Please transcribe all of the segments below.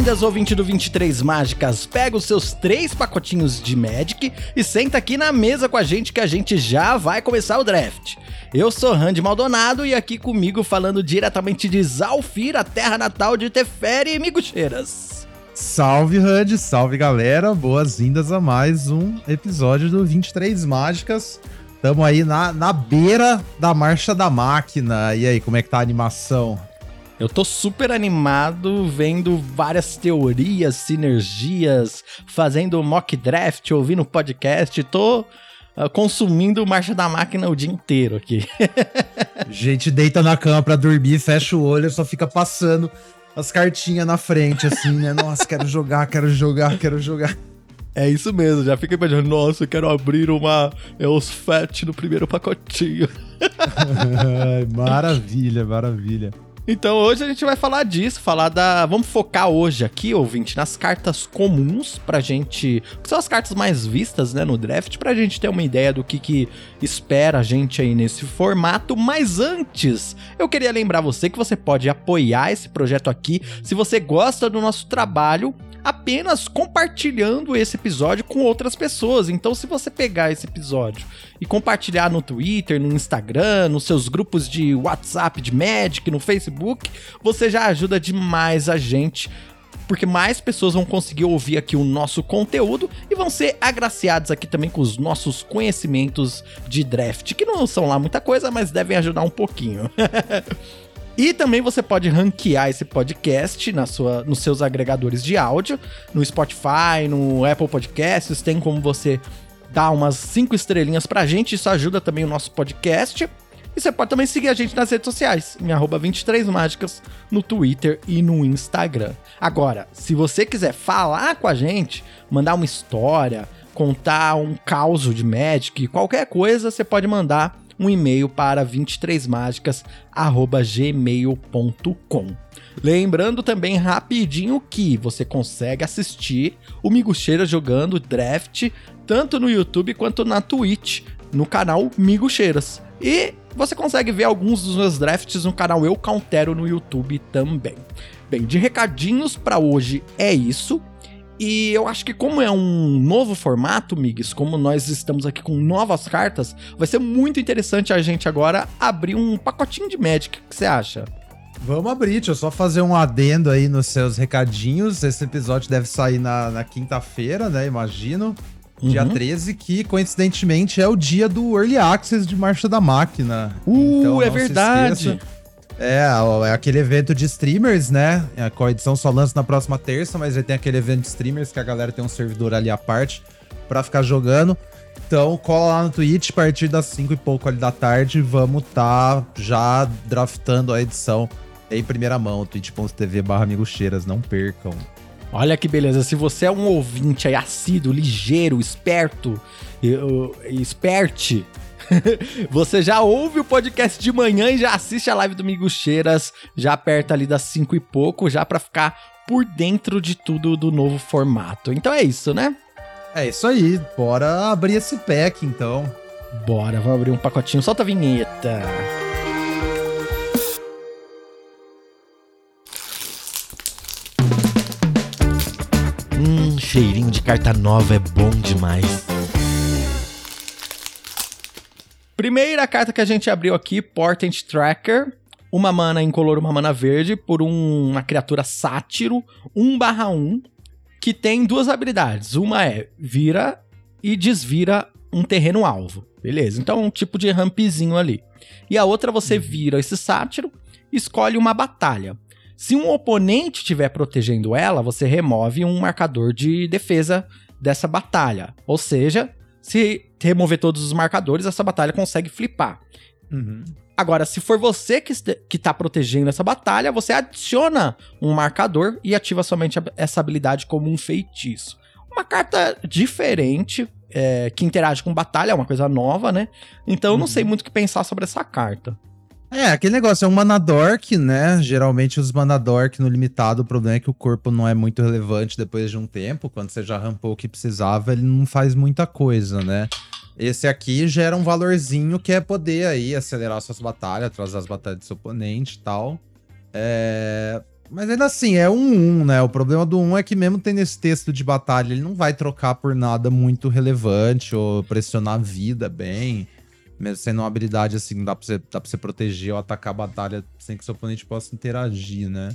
Boas-vindas, ouvinte do 23 Mágicas. Pega os seus três pacotinhos de Magic e senta aqui na mesa com a gente que a gente já vai começar o draft. Eu sou Randy Maldonado e aqui comigo falando diretamente de Zalfir, a terra natal de Teferi e Migucheiras. Salve, Randy, salve galera, boas-vindas a mais um episódio do 23 Mágicas. Tamo aí na, na beira da marcha da máquina. E aí, como é que tá a animação? Eu tô super animado vendo várias teorias, sinergias, fazendo mock draft, ouvindo podcast. Tô uh, consumindo Marcha da Máquina o dia inteiro aqui. Gente deita na cama pra dormir, fecha o olho, só fica passando as cartinhas na frente, assim, né? Nossa, quero jogar, quero jogar, quero jogar. É isso mesmo, já fica imaginando, nossa, eu quero abrir uma EOS no primeiro pacotinho. maravilha, maravilha. Então hoje a gente vai falar disso, falar da. Vamos focar hoje aqui, ouvinte, nas cartas comuns pra gente. Que são as cartas mais vistas, né, no draft, pra gente ter uma ideia do que, que espera a gente aí nesse formato. Mas antes, eu queria lembrar você que você pode apoiar esse projeto aqui se você gosta do nosso trabalho apenas compartilhando esse episódio com outras pessoas. Então, se você pegar esse episódio e compartilhar no Twitter, no Instagram, nos seus grupos de WhatsApp de Magic, no Facebook, você já ajuda demais a gente porque mais pessoas vão conseguir ouvir aqui o nosso conteúdo e vão ser agraciados aqui também com os nossos conhecimentos de draft, que não são lá muita coisa, mas devem ajudar um pouquinho. E também você pode ranquear esse podcast na sua, nos seus agregadores de áudio, no Spotify, no Apple Podcasts, tem como você dar umas cinco estrelinhas pra gente, isso ajuda também o nosso podcast. E você pode também seguir a gente nas redes sociais, em 23mágicas, no Twitter e no Instagram. Agora, se você quiser falar com a gente, mandar uma história, contar um caos de Magic, qualquer coisa, você pode mandar um e-mail para 23mágicas@gmail.com. Lembrando também rapidinho que você consegue assistir o Migucheira jogando draft tanto no YouTube quanto na Twitch, no canal Migucheiras. E você consegue ver alguns dos meus drafts no canal Eu Countero no YouTube também. Bem, de recadinhos para hoje é isso. E eu acho que como é um novo formato, Migs, como nós estamos aqui com novas cartas, vai ser muito interessante a gente agora abrir um pacotinho de Magic. O que você acha? Vamos abrir, deixa eu só fazer um adendo aí nos seus recadinhos. Esse episódio deve sair na, na quinta-feira, né? Imagino. Dia 13, uhum. que coincidentemente é o dia do Early Access de Marcha da Máquina. Uh, então, é verdade! É, é aquele evento de streamers, né? A edição só lança na próxima terça, mas aí tem aquele evento de streamers que a galera tem um servidor ali à parte para ficar jogando. Então, cola lá no Twitch a partir das 5 e pouco ali da tarde. Vamos tá já draftando a edição em primeira mão. twitch.tv barra Cheiras, não percam. Olha que beleza, se você é um ouvinte aí assíduo, ligeiro, esperto, esperte, você já ouve o podcast de manhã e já assiste a live do Migo Cheiras, já aperta ali das 5 e pouco, já para ficar por dentro de tudo do novo formato. Então é isso, né? É isso aí, bora abrir esse pack então. Bora, vamos abrir um pacotinho. Solta a vinheta. Hum, cheirinho de carta nova é bom demais. Primeira carta que a gente abriu aqui, Portent Tracker. Uma mana incolor, uma mana verde, por um, uma criatura sátiro, 1 barra 1, que tem duas habilidades. Uma é vira e desvira um terreno alvo. Beleza, então um tipo de rampzinho ali. E a outra você uhum. vira esse sátiro, escolhe uma batalha. Se um oponente estiver protegendo ela, você remove um marcador de defesa dessa batalha. Ou seja, se remover todos os marcadores, essa batalha consegue flipar. Uhum. Agora, se for você que, que tá protegendo essa batalha, você adiciona um marcador e ativa somente essa habilidade como um feitiço. Uma carta diferente, é, que interage com batalha, é uma coisa nova, né? Então eu não sei uhum. muito o que pensar sobre essa carta. É, aquele negócio, é um Manadork, né? Geralmente os Manadork no limitado, o problema é que o corpo não é muito relevante depois de um tempo. Quando você já rampou o que precisava, ele não faz muita coisa, né? Esse aqui gera um valorzinho que é poder aí acelerar suas batalhas, trazer as batalhas do seu oponente e tal. É... Mas ainda assim, é um 1, né? O problema do 1 é que mesmo tendo esse texto de batalha, ele não vai trocar por nada muito relevante ou pressionar a vida bem. Mesmo sendo uma habilidade assim, dá pra você, dá pra você proteger ou atacar a batalha sem que seu oponente possa interagir, né?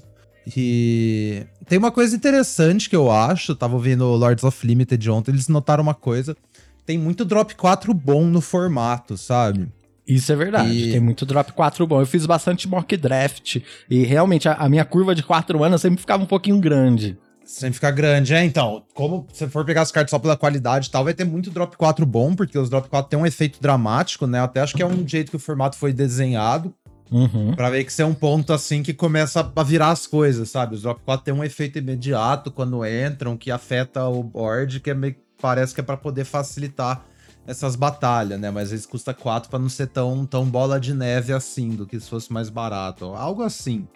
E tem uma coisa interessante que eu acho, tava ouvindo Lords of Limited ontem, eles notaram uma coisa. Tem muito drop 4 bom no formato, sabe? Isso é verdade, e... tem muito drop 4 bom. Eu fiz bastante mock draft e realmente a, a minha curva de 4 anos sempre ficava um pouquinho grande. Sempre fica grande, é, então. Como você for pegar as cartas só pela qualidade e tal, vai ter muito drop 4 bom, porque os drop 4 tem um efeito dramático, né? Até acho que é um jeito que o formato foi desenhado. Uhum. Pra ver que isso é um ponto assim que começa a virar as coisas, sabe? Os drop 4 tem um efeito imediato quando entram, que afeta o board, que é meio, parece que é para poder facilitar essas batalhas, né? Mas eles custa 4 para não ser tão, tão bola de neve assim, do que se fosse mais barato. Algo assim.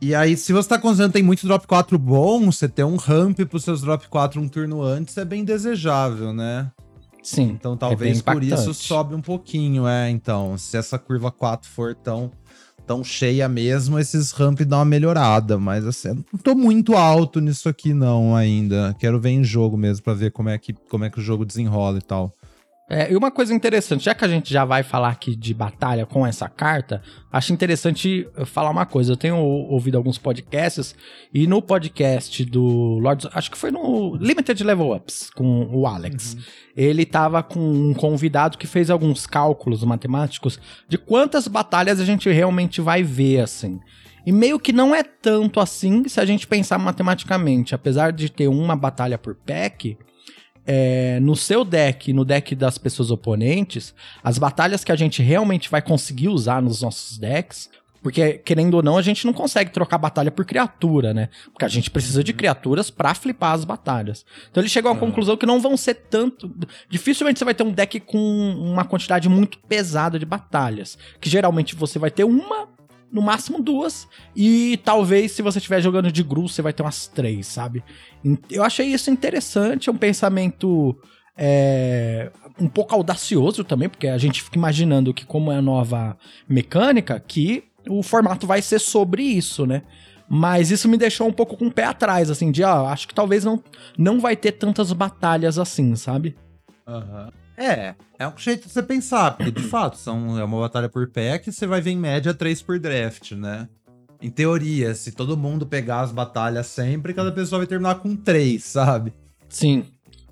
E aí, se você tá considerando tem muito drop 4 bom, você ter um ramp pros seus drop 4 um turno antes é bem desejável, né? Sim. Então é talvez é por isso sobe um pouquinho, é. Então, se essa curva 4 for tão, tão cheia mesmo, esses ramp dão uma melhorada. Mas assim, não tô muito alto nisso aqui, não, ainda. Quero ver em jogo mesmo para ver como é, que, como é que o jogo desenrola e tal. É, e uma coisa interessante, já que a gente já vai falar aqui de batalha com essa carta, acho interessante falar uma coisa. Eu tenho ouvido alguns podcasts, e no podcast do Lords, acho que foi no Limited Level Ups, com o Alex. Uhum. Ele tava com um convidado que fez alguns cálculos matemáticos de quantas batalhas a gente realmente vai ver, assim. E meio que não é tanto assim se a gente pensar matematicamente. Apesar de ter uma batalha por pack, é, no seu deck, no deck das pessoas oponentes, as batalhas que a gente realmente vai conseguir usar nos nossos decks. Porque, querendo ou não, a gente não consegue trocar batalha por criatura, né? Porque a gente precisa de uhum. criaturas para flipar as batalhas. Então ele chegou à conclusão que não vão ser tanto. Dificilmente você vai ter um deck com uma quantidade muito pesada de batalhas. Que geralmente você vai ter uma no máximo duas. E talvez, se você estiver jogando de Gru, você vai ter umas três, sabe? Eu achei isso interessante, é um pensamento é, um pouco audacioso também, porque a gente fica imaginando que, como é a nova mecânica, que o formato vai ser sobre isso, né? Mas isso me deixou um pouco com o pé atrás, assim, de, ó, acho que talvez não, não vai ter tantas batalhas assim, sabe? Aham. Uhum. É, é um jeito de você pensar, porque de fato são, é uma batalha por pack, você vai ver em média 3 por draft, né? Em teoria, se todo mundo pegar as batalhas sempre, cada pessoa vai terminar com 3, sabe? Sim.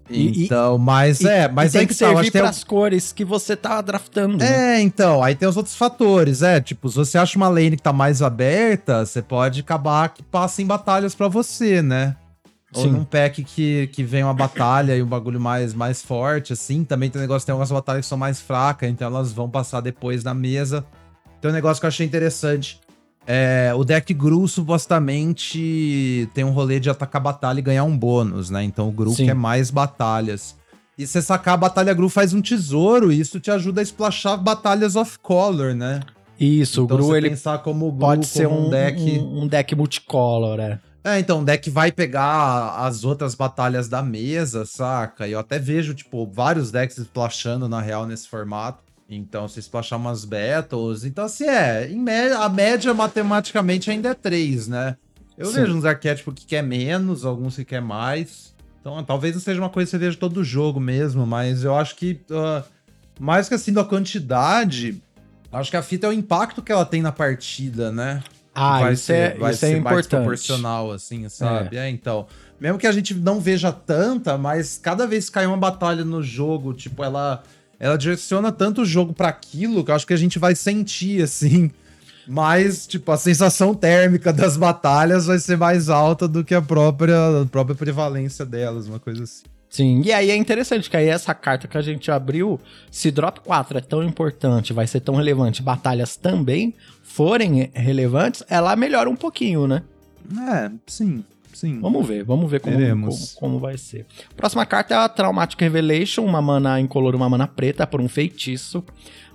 Então, mas e, é, mas e tem que, que servir para as cores que você tá draftando. Né? É, né? então, aí tem os outros fatores, é, tipo, se você acha uma lane que tá mais aberta, você pode acabar que passa em batalhas para você, né? Ou Sim. num pack que, que vem uma batalha e um bagulho mais, mais forte, assim. Também tem um negócio, tem algumas batalhas que são mais fracas, então elas vão passar depois na mesa. Tem um negócio que eu achei interessante. É, o deck Gru supostamente tem um rolê de atacar batalha e ganhar um bônus, né? Então o Gru Sim. quer mais batalhas. E você sacar a batalha Gru faz um tesouro, e isso te ajuda a splashar batalhas off-color, né? Isso, então, o Gru ele pensar como Gru, pode ser um, um deck um, um deck multicolor, é. É, então, o deck vai pegar as outras batalhas da mesa, saca? E eu até vejo, tipo, vários decks splashando na real nesse formato. Então, se splashar umas battles. Então, assim, é. A média matematicamente ainda é 3, né? Eu Sim. vejo uns arquétipos que quer menos, alguns que quer mais. Então, talvez não seja uma coisa que você veja todo o jogo mesmo, mas eu acho que. Uh, mais que assim da quantidade, acho que a fita é o impacto que ela tem na partida, né? Ah, vai isso ser, é, vai isso é ser é importante. proporcional, assim, sabe? É. é. então. Mesmo que a gente não veja tanta, mas cada vez que cai uma batalha no jogo, tipo, ela, ela direciona tanto o jogo para aquilo que eu acho que a gente vai sentir, assim. Mas, tipo, a sensação térmica das batalhas vai ser mais alta do que a própria, a própria prevalência delas, uma coisa assim. Sim, e aí é interessante que aí essa carta que a gente abriu, se drop 4 é tão importante, vai ser tão relevante, batalhas também forem relevantes, ela melhora um pouquinho, né? É, sim. Sim. Vamos ver, vamos ver como, como, como, vai ser. Próxima carta é a Traumatic Revelation, uma mana incolor, uma mana preta por um feitiço.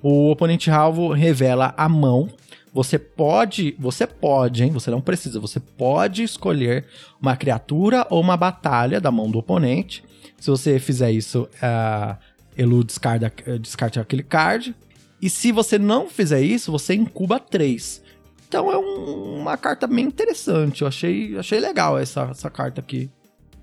O oponente alvo revela a mão. Você pode, você pode, hein? Você não precisa, você pode escolher uma criatura ou uma batalha da mão do oponente se você fizer isso, uh, Elu descarta, descarta aquele card. E se você não fizer isso, você incuba 3. Então é um- uma carta bem interessante. Eu achei, achei legal essa, essa carta aqui.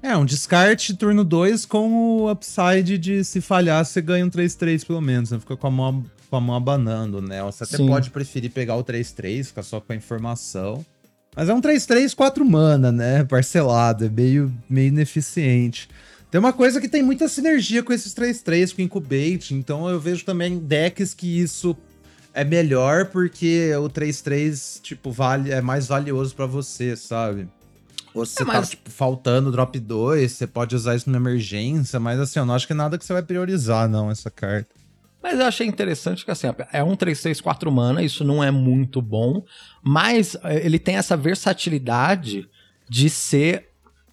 É, um descarte turno 2 com o upside de se falhar, você ganha um 3-3 pelo menos. Não fica com a mão, com a mão abanando, né? Você até Sim. pode preferir pegar o 3-3, ficar só com a informação. Mas é um 3-3, 4 mana, né? Parcelado, é meio, meio ineficiente. Tem uma coisa que tem muita sinergia com esses 3-3, com o Incubate, então eu vejo também decks que isso é melhor porque o 3-3, tipo, vale, é mais valioso pra você, sabe? Ou se É, você tá, mas- tipo, faltando drop 2, você pode usar isso numa emergência, mas assim, eu não acho que é nada que você vai priorizar, não, essa carta. Mas eu achei interessante que assim, é um 3-3-4 mana, isso não é muito bom, mas eh, ele tem essa versatilidade de ser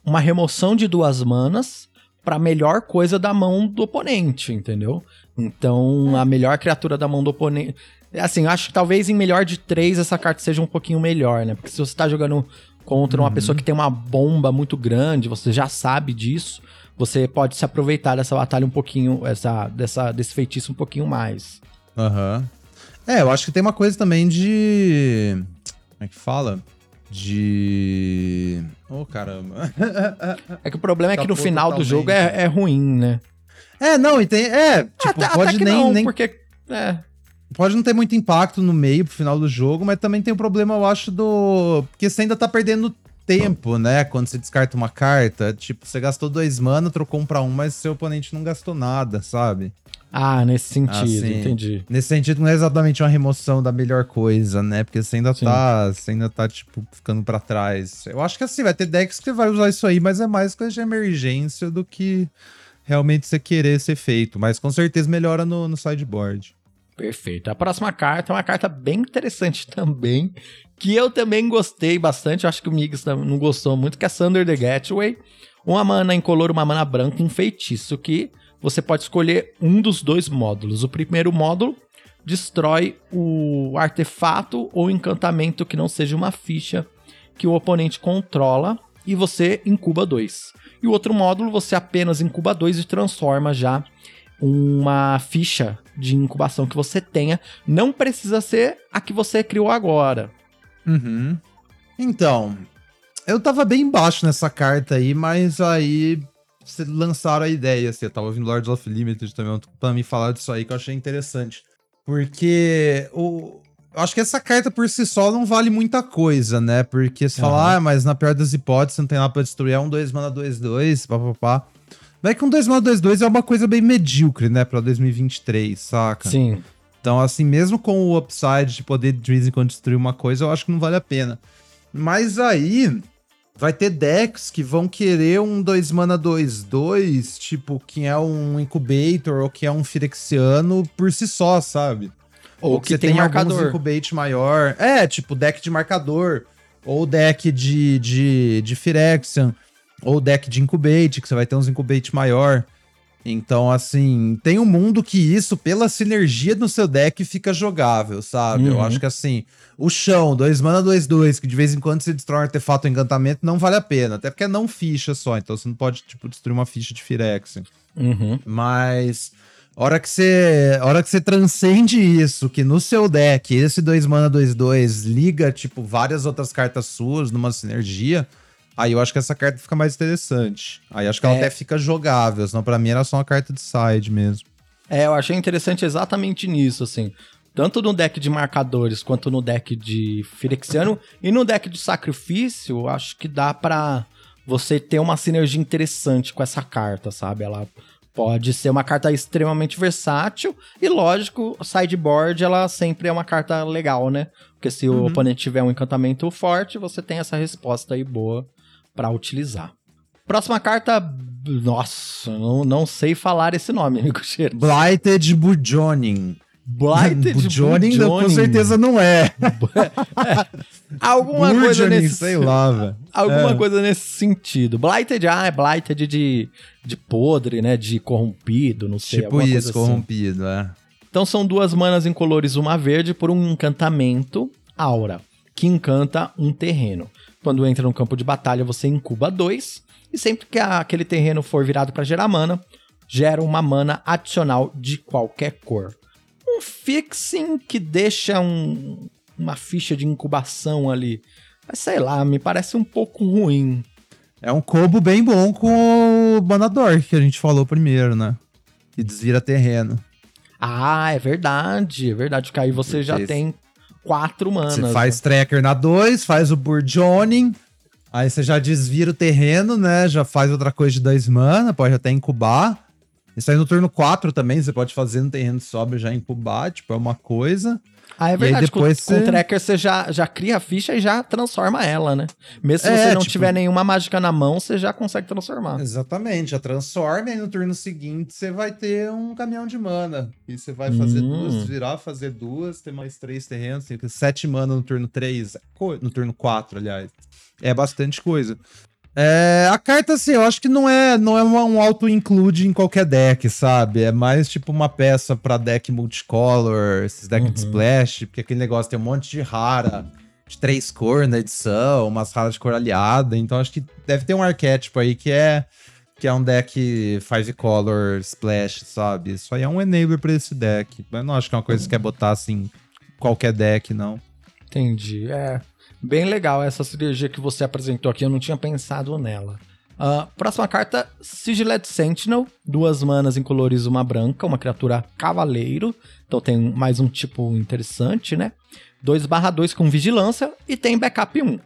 uma remoção de duas manas pra melhor coisa da mão do oponente, entendeu? Então, a melhor criatura da mão do oponente. Assim, acho que talvez em melhor de três essa carta seja um pouquinho melhor, né? Porque se você tá jogando contra uma pessoa que tem uma bomba muito grande, você já sabe disso, você pode se aproveitar dessa batalha um pouquinho, essa, dessa, desse feitiço um pouquinho mais. Aham. É, eu acho que tem uma coisa também de. Como é que fala? De. Oh, caramba. É que o problema é que no Escapou final do jogo é, é ruim, né? é, não, e tem. É, tipo, até, pode até que nem. não, nem porque... É, Pode não ter muito impacto no meio pro final do jogo, mas também tem o problema, eu acho, do. Porque você ainda tá perdendo tempo, né? Quando você descarta uma carta. Tipo, você gastou dois mana, trocou um pra um, mas seu oponente não gastou nada, sabe? Ah, nesse sentido, Ah, sim. entendi. Nesse sentido, não é exatamente uma remoção da melhor coisa, né? Porque você ainda Sim. tá. Você ainda tá, tipo, ficando pra trás. Eu acho que assim, vai ter decks que vai usar isso aí, mas é mais coisa de emergência do que realmente você querer ser feito. Mas com certeza melhora no, no sideboard. Perfeito. A próxima carta é uma carta bem interessante também, que eu também gostei bastante, eu acho que o Migs não gostou muito, que é Thunder the Gateway. Uma mana incolor, uma mana branca, um feitiço, que você pode escolher um dos dois módulos. O primeiro módulo destrói o artefato ou encantamento que não seja uma ficha que o oponente controla e você incuba dois. E o outro módulo você apenas incuba dois e transforma já uma ficha de incubação que você tenha. Não precisa ser a que você criou agora. Uhum. Então, eu tava bem baixo nessa carta aí, mas aí lançaram a ideia, assim, eu tava ouvindo Lords of Limited também pra me falar disso aí, que eu achei interessante. Porque o... eu acho que essa carta por si só não vale muita coisa, né? Porque você fala, Aham. ah, mas na pior das hipóteses não tem nada pra destruir, é um 2 mana 2-2, papapá. Mas é que um 2 mana 2-2 é uma coisa bem medíocre, né, pra 2023, saca? Sim. Então, assim, mesmo com o upside de poder de vez em quando destruir uma coisa, eu acho que não vale a pena. Mas aí vai ter decks que vão querer um 2 mana 2-2, tipo, que é um Incubator ou que é um Firexiano por si só, sabe? Ou que tem alguns marcador. Incubate maior. É, tipo, deck de marcador. Ou deck de, de, de Phyrexian. Ou deck de Incubate, que você vai ter uns Incubate maior. Então, assim, tem um mundo que isso, pela sinergia no seu deck, fica jogável, sabe? Eu Uhum. acho que assim, o chão, 2 mana 2, 2, que de vez em quando você destrói um artefato ou encantamento, não vale a pena. Até porque é não ficha só, então você não pode, tipo, destruir uma ficha de Phyrexian. Uhum. Mas hora que você, hora que você transcende isso, que no seu deck esse 2 mana 2 2 liga tipo várias outras cartas suas numa sinergia, aí eu acho que essa carta fica mais interessante. Aí acho que ela É. até fica jogável, senão pra mim era só uma carta de side mesmo. É, eu achei interessante exatamente nisso, assim. Tanto no deck de marcadores quanto no deck de Firexiano e no deck de sacrifício, acho que dá pra você ter uma sinergia interessante com essa carta, sabe? Ela pode ser uma carta extremamente versátil e, lógico, sideboard ela sempre é uma carta legal, né? Porque se o oponente tiver um encantamento forte, você tem essa resposta aí boa pra utilizar. Próxima carta, nossa, não, não sei falar esse nome, amigo Cheiro. Blighted Bujonin. Blighted Bujonin, com certeza não é. Alguma coisa nesse sei lá, velho. Alguma É. coisa nesse sentido. Blighted, ah, é Blighted de, de podre, né? De corrompido, não sei. Tipo isso, assim. corrompido, é. Então são duas manas incolores, uma verde, por um encantamento aura, que encanta um terreno. Quando entra no campo de batalha, você incuba dois, e sempre que aquele terreno for virado para gerar mana, gera uma mana adicional de qualquer cor. Um fixing que deixa um, uma ficha de incubação ali. Mas sei lá, me parece um pouco ruim. É um combo bem bom com o Banador, que a gente falou primeiro, né? E desvira terreno. Ah, é verdade, é verdade, que aí você já Esse- tem quatro manas. Você faz tracker na 2, faz o Burjoning, aí você já desvira o terreno, né? Já faz outra coisa de 2 mana, pode até incubar. Isso aí no turno 4 também, você pode fazer no terreno sobra já incubar, tipo, é uma coisa. Ah, é verdade. depois com, com você- o tracker você já, já cria a ficha e já transforma ela, né? Mesmo se É, você não tipo- tiver nenhuma mágica na mão, você já consegue transformar. Exatamente, já transforma e no turno seguinte você vai ter um caminhão de mana. E você vai fazer Hum. duas, desvirar, fazer duas, ter mais três terrenos, tem sete mana no turno 3, no turno 4, aliás. É bastante coisa. É, a carta, assim, eu acho que não é, não é um auto-include em qualquer deck, sabe? É mais tipo uma peça pra deck multicolor, esses decks de Uhum. splash, porque aquele negócio tem um monte de rara, de três cores na edição, umas raras de cor aliada, então acho que deve ter um arquétipo aí que é que é um deck five color splash, sabe? Isso aí é um enabler pra esse deck. Mas não acho que é uma coisa que você quer botar assim qualquer deck, não. Entendi. É bem legal essa sinergia que você apresentou aqui, eu não tinha pensado nela. Ah, próxima carta, Sigiled Sentinel, duas manas incolores, uma branca, uma criatura cavaleiro. Então tem mais um tipo interessante, né? 2/2 com vigilância e tem backup 1.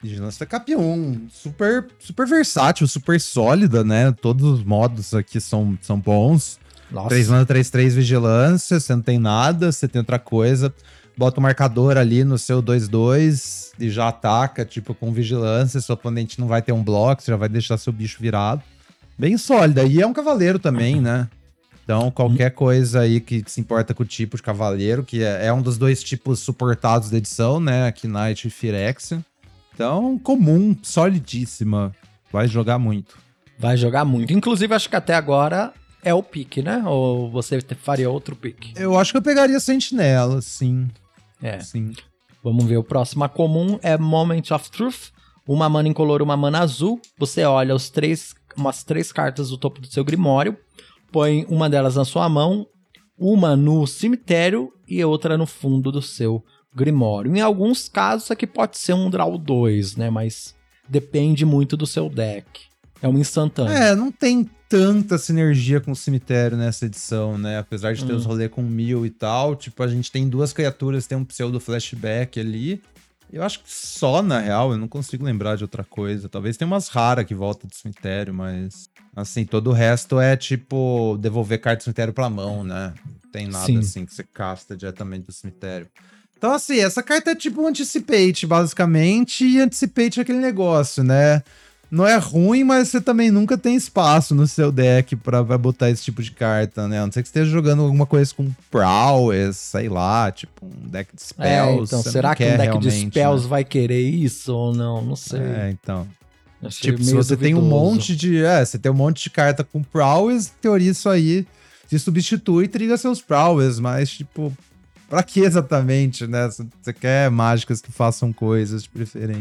Vigilância Cap1, super, super versátil, super sólida, né? Todos os modos aqui são, são bons. Nossa. 3 mana, 3, 3 vigilância, você não tem nada, você tem outra coisa. Bota o marcador ali no seu 2-2 e já ataca, tipo, com vigilância. Seu oponente não vai ter um bloco, você já vai deixar seu bicho virado. Bem sólida. E é um cavaleiro também, né? Então, qualquer coisa aí que se importa com o tipo de cavaleiro, que é, é um dos dois tipos suportados da edição, né? Knight e Phyrexian. Então, comum, solidíssima. Vai jogar muito. Vai jogar muito. Inclusive, acho que até agora é o pique, né? Ou você faria outro pique? Eu acho que eu pegaria Sentinela, sim. É. Sim. Vamos ver. O próximo a comum é Moment of Truth. Uma mana incolor, uma mana azul. Você olha os três, umas três cartas do topo do seu grimório, põe uma delas na sua mão, uma no cemitério e outra no fundo do seu grimório. Em alguns casos, aqui pode ser um draw 2, né? Mas depende muito do seu deck. É um instantâneo. É, não tem tanta sinergia com o cemitério nessa edição, né? Apesar de ter Hum. os rolês com mil e tal. Tipo, a gente tem duas criaturas, tem um pseudo flashback ali. Eu acho que só, na real, eu não consigo lembrar de outra coisa. Talvez tenha umas raras que voltam do cemitério, mas. Assim, todo o resto é tipo devolver carta do cemitério pra mão, né? Não tem nada Sim. assim que você casta diretamente do cemitério. Então, assim, essa carta é tipo um anticipate, basicamente, e anticipate é aquele negócio, né? Não é ruim, mas você também nunca tem espaço no seu deck pra, pra botar esse tipo de carta, né? A não ser que você esteja jogando alguma coisa com Prowess, sei lá, tipo um deck de É, spells. então, você será que um deck de spells né? vai querer isso ou não? Não sei. É, então. Achei Tipo, se você tem um duvidoso. monte de. É, você tem um monte de carta com Prowess, em teoria isso aí se substitui e triga seus Prowess, mas, tipo, pra que exatamente, né? Você quer mágicas que façam coisas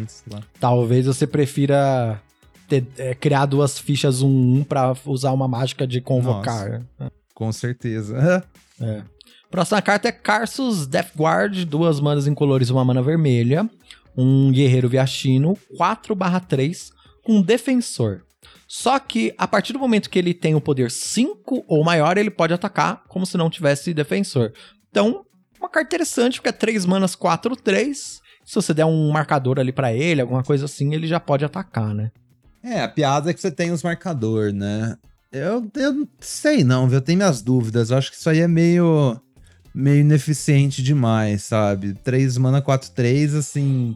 sei lá. Talvez você prefira ter- é, criar duas fichas 1-1 pra usar uma mágica de convocar. Com certeza. É. Próxima carta é Carsus Death Guard, duas manas incolores e uma mana vermelha. Um guerreiro viachino, 4/3, com defensor. Só que a partir do momento que ele tem o poder 5 ou maior, ele pode atacar como se não tivesse defensor. Então, uma carta interessante, porque é 3 manas 4, 3. Se você der um marcador ali pra ele, alguma coisa assim, ele já pode atacar, né? É, a piada é que você tem os marcador, né? Eu, eu não sei não, viu? Eu tenho minhas dúvidas. Eu acho que isso aí é meio meio ineficiente demais, sabe? 3 mana 4 3 assim,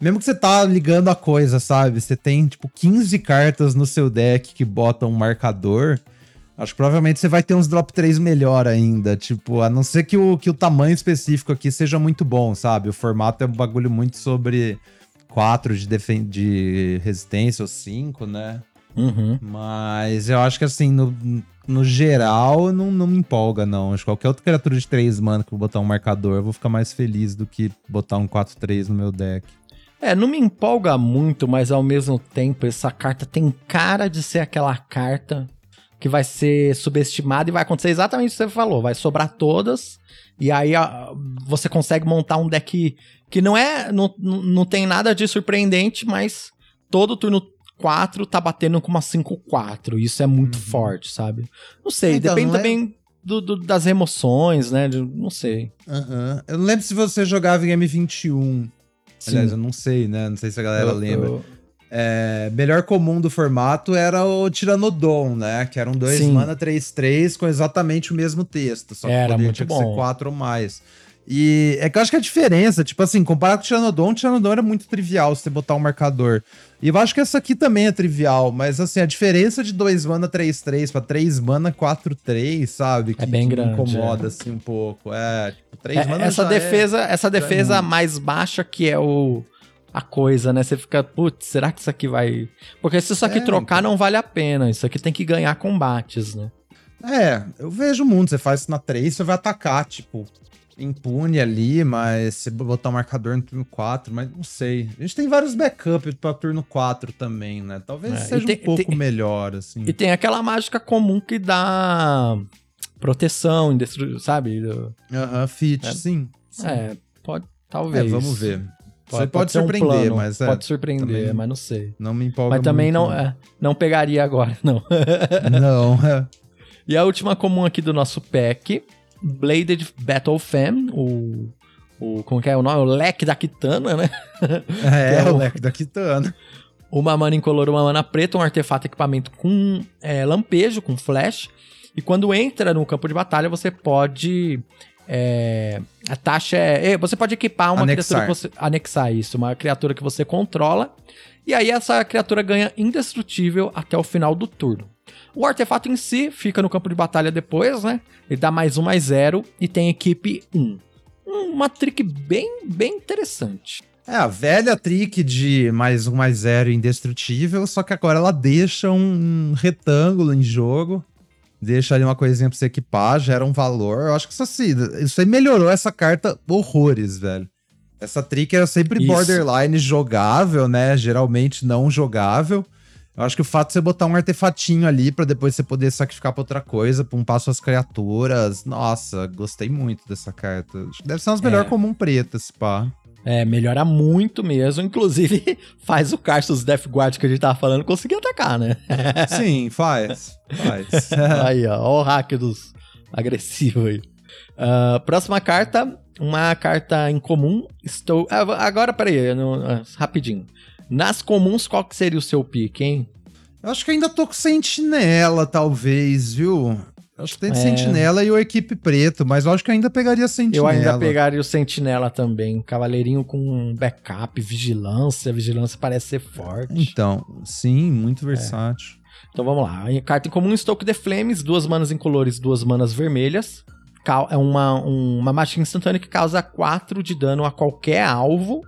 mesmo que você tá ligando a coisa, sabe? Você tem tipo 15 cartas no seu deck que botam um marcador. Acho que provavelmente você vai ter uns drop 3 melhor ainda, tipo, a não ser que o, que o tamanho específico aqui seja muito bom, sabe? O formato é um bagulho muito sobre 4 de, defen- de resistência ou 5, né? Uhum. Mas eu acho que assim, no, no geral, não, não me empolga, não. Acho que qualquer outra criatura de 3 mana que eu botar um marcador, eu vou ficar mais feliz do que botar um 4-3 no meu deck. É, não me empolga muito, mas ao mesmo tempo essa carta tem cara de ser aquela carta que vai ser subestimada e vai acontecer exatamente o que você falou. Vai sobrar todas. E aí você consegue montar um deck que não é. Não, não tem nada de surpreendente, mas todo turno 4 tá batendo com uma 5-4. Isso é muito uhum. forte, sabe? Não sei, então, depende não é... também do, do, das emoções, né? De, não sei. Uhum. Eu não lembro se você jogava em M21. Sim. Aliás, eu não sei, né? Não sei se a galera eu, lembra. Eu... É, melhor comum do formato era o Tiranodon, né? Que eram dois Sim. mana 3-3 com exatamente o mesmo texto. Só que era poderia muito bom. ser quatro ou mais. E é que eu acho que a diferença, tipo assim, comparado com o Tiranodon, o Tiranodon era muito trivial você botar um marcador. E eu acho que essa aqui também é trivial, mas assim, a diferença de 2 mana 3-3 pra 3 mana 4-3, sabe? É que, é bem que grande. incomoda, é. assim, um pouco. É, tipo, 3 é, mana essa defesa, é, essa defesa é mais baixa que é o a coisa, né? Você fica, putz, será que isso aqui vai. Porque se isso aqui é, trocar, então... não vale a pena. Isso aqui tem que ganhar combates, né? É, eu vejo muito. Você faz isso na 3, você vai atacar, tipo, impune ali, mas se botar um marcador no turno 4, mas não sei. A gente tem vários backups pra turno 4 também, né? Talvez é, seja tem, um pouco tem, melhor, assim. E tem aquela mágica comum que dá proteção, sabe? Aham, uh -huh, fit, é, sim, sim. É, pode, talvez. É, vamos ver. Pode, pode, pode surpreender, um plano, mas é, Pode surpreender, também, mas não sei. Não me empolga Mas também muito, não, é, não pegaria agora, não. não, é. E a última comum aqui do nosso pack, Bladed Battle Fam, o, o... Como que é o nome? O leque da Kitana, né? É, é o, o leque da Kitana. Uma mana incolor, uma mana preta, um artefato equipamento com é, lampejo, com flash. E quando entra no campo de batalha, você pode é, a taxa é. Você pode equipar uma anexar. criatura que você. Anexar isso, uma criatura que você controla. E aí essa criatura ganha indestrutível até o final do turno. O artefato em si fica no campo de batalha depois, né? Ele dá mais um, mais zero e tem equipe 1. Uma trick bem, bem interessante. É, a velha trick de mais um, mais zero indestrutível, só que agora ela deixa um retângulo em jogo deixa ali uma coisinha pra você equipar, gera um valor. Eu acho que isso assim, isso aí melhorou essa carta horrores, velho. Essa trick era sempre isso. borderline jogável, né? Geralmente não jogável. Eu acho que o fato de você botar um artefatinho ali para depois você poder sacrificar pra outra coisa, pra um passo as criaturas. Nossa, gostei muito dessa carta. Acho que deve ser umas é. melhores comum pretas, pá. É, melhora muito mesmo. Inclusive, faz o Carlos Death Guard que a gente tava falando conseguir atacar, né? Sim, faz. Faz. aí, ó. Ó o hack dos agressivos aí. Uh, próxima carta, uma carta incomum. Estou. Ah, agora, peraí, no, uh, rapidinho. Nas comuns, qual que seria o seu pique, hein? Eu acho que ainda tô com sentinela, talvez, viu? Acho que tem é... Sentinela e o Equipe Preto, mas eu acho que ainda pegaria Sentinela. Eu ainda pegaria o Sentinela também. Cavaleirinho com backup, vigilância. Vigilância parece ser forte. Então, sim, muito versátil. É. Então vamos lá. Carta em comum, Stoke the Flames, duas manas em colores, duas manas vermelhas. É uma, uma mágica instantânea que causa 4 de dano a qualquer alvo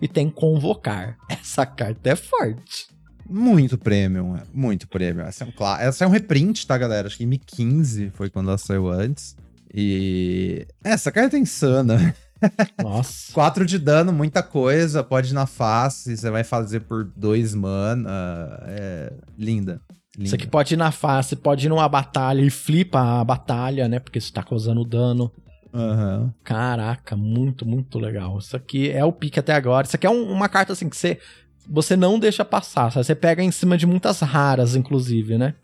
e tem convocar. Essa carta é forte. Muito premium, é, muito premium. Essa é, um, essa é um reprint, tá, galera? Acho que em 15 foi quando ela saiu antes. E essa carta é insana. Nossa. 4 de dano, muita coisa. Pode ir na face, você vai fazer por 2 mana. É linda. Linda. Isso aqui pode ir na face, pode ir numa batalha e flipa a batalha, né? Porque você tá causando dano. Uhum. Caraca, muito, muito legal. Isso aqui é o pique até agora. Isso aqui é um, uma carta assim que você você não deixa passar. Você pega em cima de muitas raras, inclusive, né?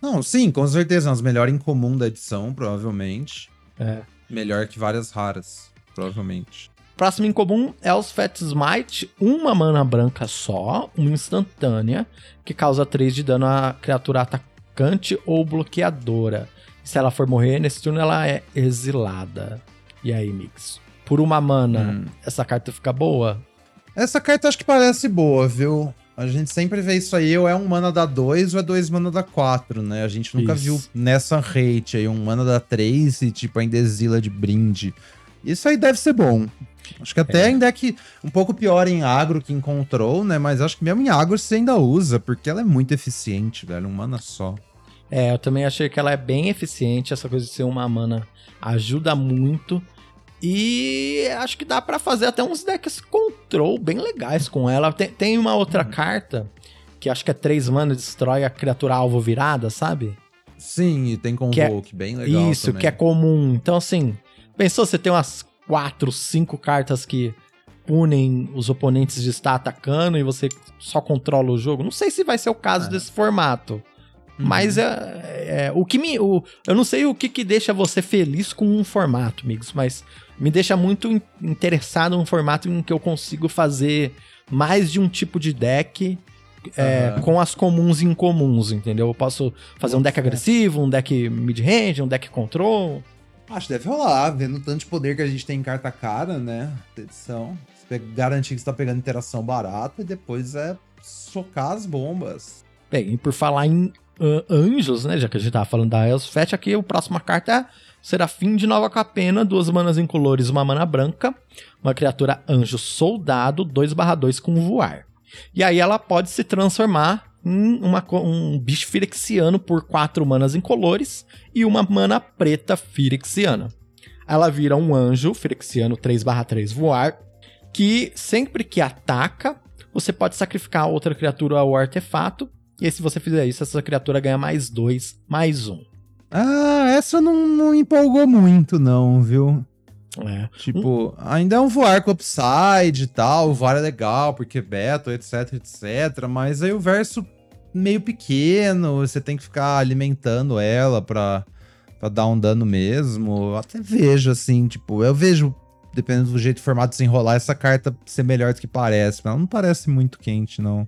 Não, sim, com certeza. As melhores em comum da edição, provavelmente. É. Melhor que várias raras, provavelmente. Próximo em comum é os Fat Smite, uma mana branca só, uma instantânea, que causa 3 de dano a criatura atacante ou bloqueadora. Se ela for morrer, nesse turno ela é exilada. E aí, Mix? Por uma mana, hum. essa carta fica boa? Essa carta acho que parece boa, viu? A gente sempre vê isso aí, ou é um mana da 2 ou é dois mana da 4, né? A gente nunca isso. viu nessa rate aí um mana da 3 e tipo ainda exila de brinde. Isso aí deve ser bom. Acho que até é. ainda é que um pouco pior em agro que em control, né? Mas acho que mesmo em agro você ainda usa, porque ela é muito eficiente, velho. Um mana só. É, eu também achei que ela é bem eficiente. Essa coisa de ser uma mana ajuda muito. E acho que dá para fazer até uns decks control bem legais com ela. Tem, tem uma outra uhum. carta que acho que é 3 mana, destrói a criatura alvo virada, sabe? Sim, e tem Que é- Convoke, bem legal Isso, também. que é comum. Então, assim, pensou você tem umas quatro, cinco cartas que punem os oponentes de estar atacando e você só controla o jogo? Não sei se vai ser o caso É. desse formato. Uhum. Mas é, é, o que me. O, eu não sei o que, que deixa você feliz com um formato, amigos, mas me deixa muito in- interessado num formato em que eu consigo fazer mais de um tipo de deck é, Aham. com as comuns e incomuns, entendeu? Eu posso fazer um deck É. agressivo, um deck mid-range, um deck control. Acho que deve rolar, vendo o tanto de poder que a gente tem em carta cara, né? Edição. Garantir que você tá pegando interação barata e depois é socar as bombas. Bem, e por falar em ah, anjos, né? Já que a gente tava falando da Elsfet, aqui a próxima carta é Serafim de Nova Capena, duas manas incolores, uma mana branca, uma criatura anjo soldado, 2/2 com voar. E aí ela pode se transformar em uma um bicho firexiano por quatro manas incolores e uma mana preta firexiana. Ela vira um anjo firexiano 3/3 voar, que sempre que ataca, você pode sacrificar outra criatura ao artefato e se você fizer isso, essa criatura ganha mais dois, mais um. Ah, essa não, não empolgou muito, não, viu? É. Tipo, ainda é um voar com upside e tal, o voar é legal, porque Battle, etc, etc, mas aí o verso meio pequeno, você tem que ficar alimentando ela pra, pra dar um dano mesmo. Eu até vejo, assim, tipo, eu vejo, dependendo do jeito do formato desenrolar, essa carta ser melhor do que parece, mas ela não parece muito quente, não.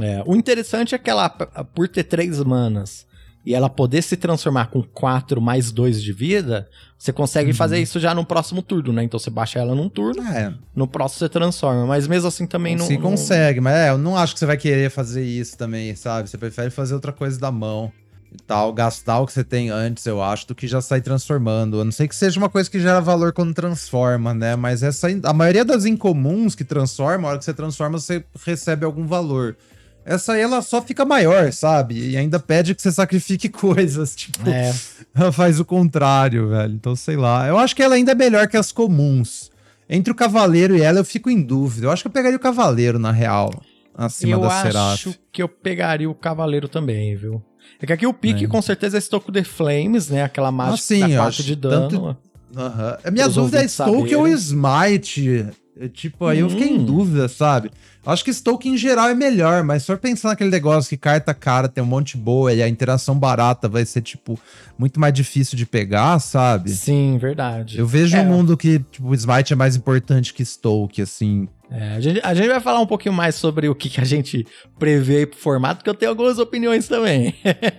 É, O interessante é que ela, por ter três manas e ela poder se transformar com quatro mais dois de vida, você consegue Uhum. fazer isso já no próximo turno, né? Então você baixa ela num turno, É, no próximo você transforma. Mas mesmo assim também não. se não- consegue, mas é, eu não acho que você vai querer fazer isso também, sabe? Você prefere fazer outra coisa da mão e tal, gastar o que você tem antes, eu acho, do que já sair transformando. A não sei que seja uma coisa que gera valor quando transforma, né? Mas essa, a maioria das incomuns que transforma, a hora que você transforma, você recebe algum valor. Essa aí, ela só fica maior, sabe? E ainda pede que você sacrifique coisas, tipo... É, Ela faz o contrário, velho. Então, sei lá. Eu acho que ela ainda é melhor que as comuns. Entre o cavaleiro e ela, eu fico em dúvida. Eu acho que eu pegaria o cavaleiro, na real. Acima eu da acho Seraph. que eu pegaria o cavaleiro também, viu? É que aqui o pique É. com certeza é Stoke the Flames, né? Aquela mágica sim, que dá eu 4 acho de dano. Aham. A minha dúvida é Stoke ou saberem. Smite. É, Tipo, aí eu fiquei em Hum. dúvida, sabe? Acho que Stoke em geral é melhor, mas só pensar naquele negócio que carta cara tem um monte boa e a interação barata vai ser, tipo, muito mais difícil de pegar, sabe? Sim, verdade. Eu vejo É. um mundo que, tipo, o Smite é mais importante que Stoke, assim. É, a, gente, a gente vai falar um pouquinho mais sobre o que, que a gente prevê pro formato, porque eu tenho algumas opiniões também.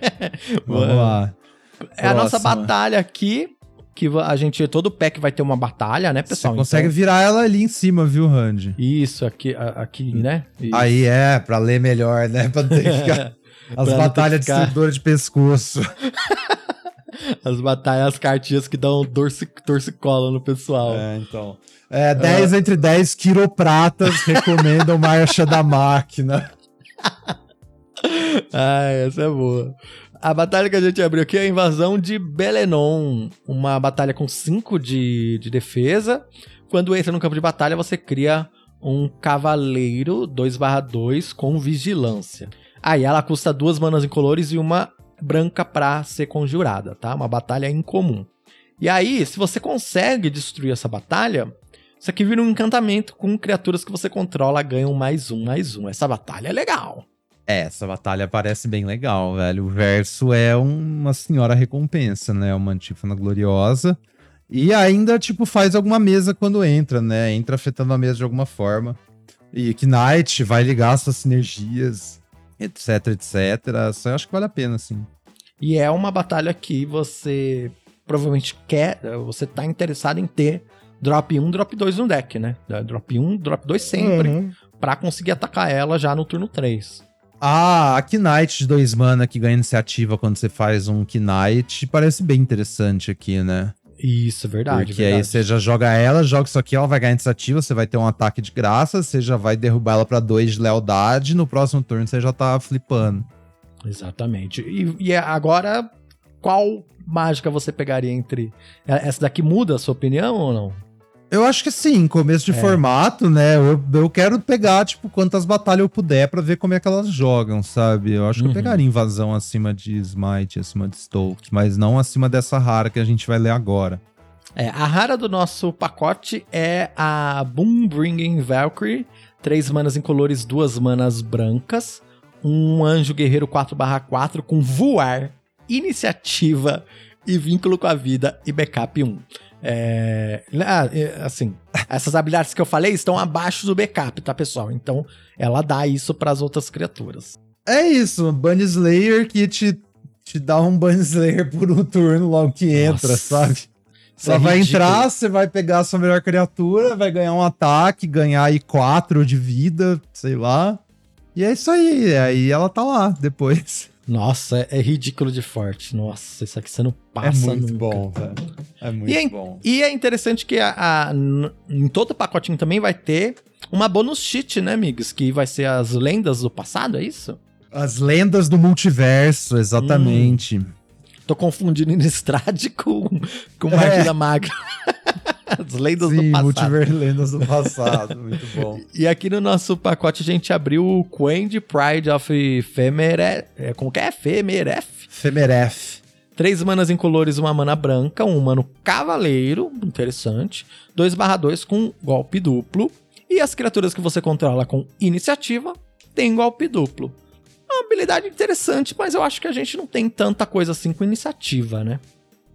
Vamos lá. É a nossa batalha aqui, que a gente, todo pack vai ter uma batalha, né, Você pessoal? consegue Então, virar ela ali em cima, viu, Randy? Isso, aqui, aqui né? Isso. Aí é, pra ler melhor, né? Pra não ter que ficar... As batalhas ficar- destruidoras de pescoço. As batalhas, as cartinhas que dão torcicola no pessoal. É, então. É, 10 entre 10 quiropratas recomendam Marcha da Máquina. Ah, essa é boa. A batalha que a gente abriu aqui é a invasão de Belenon. Uma batalha com 5 de, de defesa. Quando entra no campo de batalha, você cria um cavaleiro 2/2 com vigilância. Aí ela custa duas manas incolores e uma branca pra ser conjurada, tá? Uma batalha incomum. E aí, se você consegue destruir essa batalha, isso aqui vira um encantamento com criaturas que você controla ganham mais um, mais um. Essa batalha é legal. É, essa batalha parece bem legal, velho. O verso é uma senhora recompensa, né? Uma antífona gloriosa. E ainda, tipo, faz alguma mesa quando entra, né? Entra afetando a mesa de alguma forma. E Knight vai ligar suas sinergias, etc, etc. Isso eu acho que vale a pena, assim. E é uma batalha que você provavelmente quer, você tá interessado em ter drop 1, drop 2 no deck, né? Drop 1, drop 2 sempre, Uhum. pra conseguir atacar ela já no turno 3. Ah, a Knight de dois mana que ganha iniciativa quando você faz um Knight parece bem interessante aqui, né? Isso, verdade. Porque verdade. aí você já joga ela, joga isso aqui, ela vai ganhar iniciativa, você vai ter um ataque de graça, você já vai derrubar ela pra dois de lealdade, no próximo turno você já tá flipando. Exatamente. E, e agora, qual mágica você pegaria entre. Essa daqui muda a sua opinião ou não? Eu acho que sim, começo de É. formato, né? Eu, eu quero pegar, tipo, quantas batalhas eu puder pra ver como é que elas jogam, sabe? Eu acho que Uhum. eu pegaria invasão acima de Smite, acima de Stoke, mas não acima dessa rara que a gente vai ler agora. É, a rara do nosso pacote é a Boombringing Valkyrie. Três manas incolores, duas manas brancas. Um anjo guerreiro 4/4 com voar, iniciativa e vínculo com a vida e backup 1. É, ah, é, assim, essas habilidades que eu falei estão abaixo do backup, tá, pessoal? Então ela dá isso para as outras criaturas. É isso, Bunny Slayer que te, te dá um Bunny Slayer por um turno logo que entra, Nossa. sabe? Isso Ela é vai ridículo. entrar, você vai pegar a sua melhor criatura, vai ganhar um ataque, ganhar aí 4 de vida, sei lá. E é isso aí, aí ela tá lá depois. Nossa, é, é ridículo de forte. Nossa, isso aqui você não É passa nunca. velho. É muito E é, bom. e é interessante que a, a- em todo pacotinho também vai ter uma bonus cheat, né, amigos? Que vai ser as lendas do passado, é isso? As lendas do multiverso, exatamente. Hum. Tô confundindo Innistrad com, com É. Magia Magra. as lendas do Sim, passado. multiverso lendas do passado, muito bom. E aqui no nosso pacote a gente abriu o Queen de Pride of Femere... é, Como que é? Femeref? Femeref. Três manas incolores, uma mana branca, um humano cavaleiro, interessante. 2/2 com golpe duplo. E as criaturas que você controla com iniciativa tem golpe duplo. É uma habilidade interessante, mas eu acho que a gente não tem tanta coisa assim com iniciativa, né?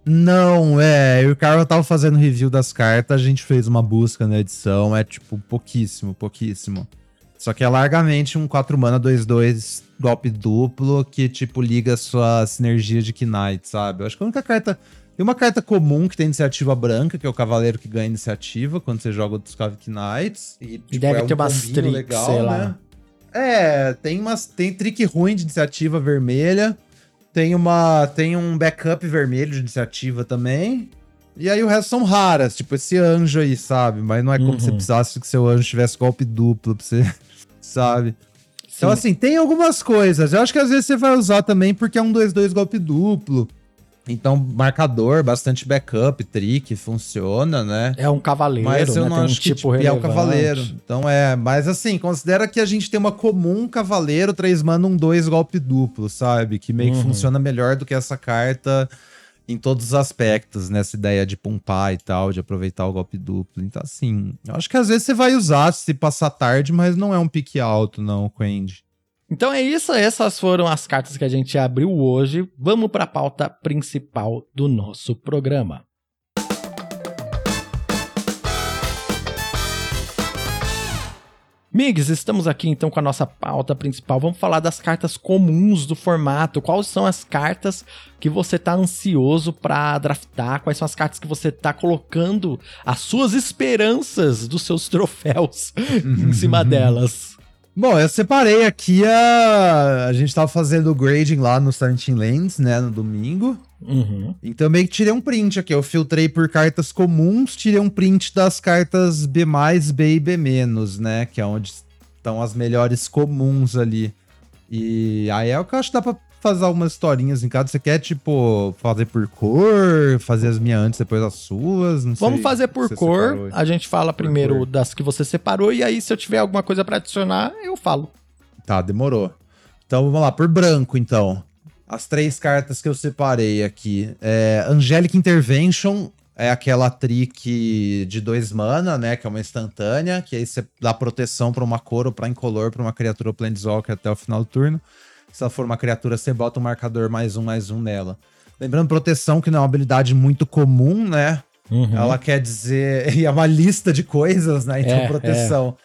Não, é. eu E o Carl tava fazendo review das cartas, a gente fez uma busca na edição, é tipo pouquíssimo, pouquíssimo. Só que é largamente um 4 mana 2-2 golpe duplo que, tipo, liga a sua sinergia de Knight, sabe? Eu acho que a única carta. Tem uma carta comum que tem iniciativa branca, que é o cavaleiro que ganha iniciativa quando você joga os Knights. E, tipo, deve é um ter umas combinho tricks, sei lá. É, tem umas. Tem trick ruim de iniciativa vermelha. Tem uma. Tem um backup vermelho de iniciativa também. E aí o resto são raras, tipo esse anjo aí, sabe? Mas não é como Uhum. se precisasse que seu anjo tivesse golpe duplo pra você, sabe? Então, Sim. assim, tem algumas coisas. Eu acho que às vezes você vai usar também porque é um 2-2 golpe duplo. Então, marcador, bastante backup, trick, funciona, né? É um cavaleiro, Mas eu né? não tem um acho que tipo tipo, é o cavaleiro. Então é, mas assim, considera que a gente tem uma comum cavaleiro, 3 mana, um 2 golpe duplo, sabe? Que meio que Uhum. funciona melhor do que essa carta em todos os aspectos, nessa ideia de pumpar e tal, de aproveitar o golpe duplo. Então assim, eu acho que às vezes você vai usar se passar tarde, mas não é um pique alto não, Quend. Então é isso, essas foram as cartas que a gente abriu hoje. Vamos para a pauta principal do nosso programa. Migs, estamos aqui então com a nossa pauta principal. Vamos falar das cartas comuns do formato. Quais são as cartas que você tá ansioso para draftar? Quais são as cartas que você tá colocando as suas esperanças dos seus troféus em cima delas? Bom, eu separei aqui a. A gente tava fazendo o grading lá no Starting Lands, né, no domingo. Uhum. Então meio que tirei um print aqui. Eu filtrei por cartas comuns, tirei um print das cartas B+, B e B-, né? Que é onde estão as melhores comuns ali. E aí é o que eu acho que dá pra fazer algumas historinhas em cada. Você quer, tipo, fazer por cor, fazer as minhas antes, depois as suas? Não Vamos sei fazer por cor. separou. A gente fala primeiro cor. das que você separou e aí se eu tiver alguma coisa pra adicionar, eu falo. Tá, demorou. Então vamos lá, por branco, então. As três cartas que eu separei aqui. É, Angelic Intervention é aquela trick de dois mana, né? Que é uma instantânea, que aí você dá proteção pra uma cor ou pra incolor pra uma criatura Planeswalker até o final do turno. Se ela for uma criatura, você bota um marcador mais um, mais um nela. Lembrando, proteção, que não é uma habilidade muito comum, né? Uhum. Ela quer dizer. E é uma lista de coisas, né? Então, É, proteção.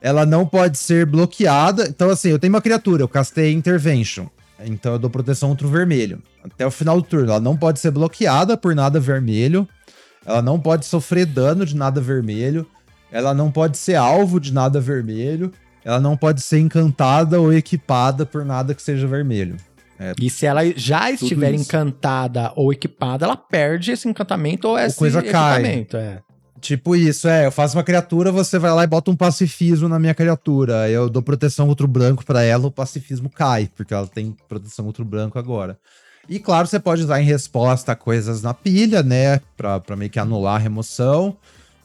Ela não pode ser bloqueada. Então, assim, eu tenho uma criatura, eu castei Intervention. Então, eu dou proteção contra o vermelho. Até o final do turno. Ela não pode ser bloqueada por nada vermelho. Ela não pode sofrer dano de nada vermelho. Ela não pode ser alvo de nada vermelho. Ela não pode ser encantada ou equipada por nada que seja vermelho. E se ela já estiver isso. encantada ou equipada, ela perde esse encantamento ou esse coisa cai. equipamento. É. Tipo isso, é. Eu faço uma criatura, você vai lá e bota um pacifismo na minha criatura. Eu dou proteção contra o branco pra ela, o pacifismo cai, porque ela tem proteção contra o branco agora. E claro, você pode usar em resposta coisas na pilha, né? Pra meio que anular a remoção.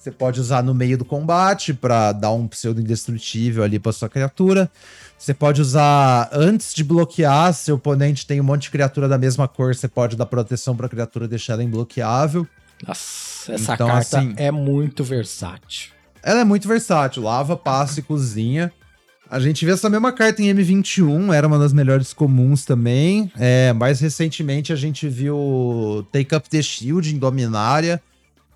Você pode usar no meio do combate para dar um pseudo indestrutível ali para sua criatura. Você pode usar antes de bloquear, se o oponente tem um monte de criatura da mesma cor, você pode dar proteção para a criatura deixar ela imbloqueável. Nossa, essa então, carta assim, é muito versátil. Ela é muito versátil, lava, passa e cozinha. A gente vê essa mesma carta em M21, era uma das melhores comuns também. É, mais recentemente a gente viu Take Up the Shield em Dominária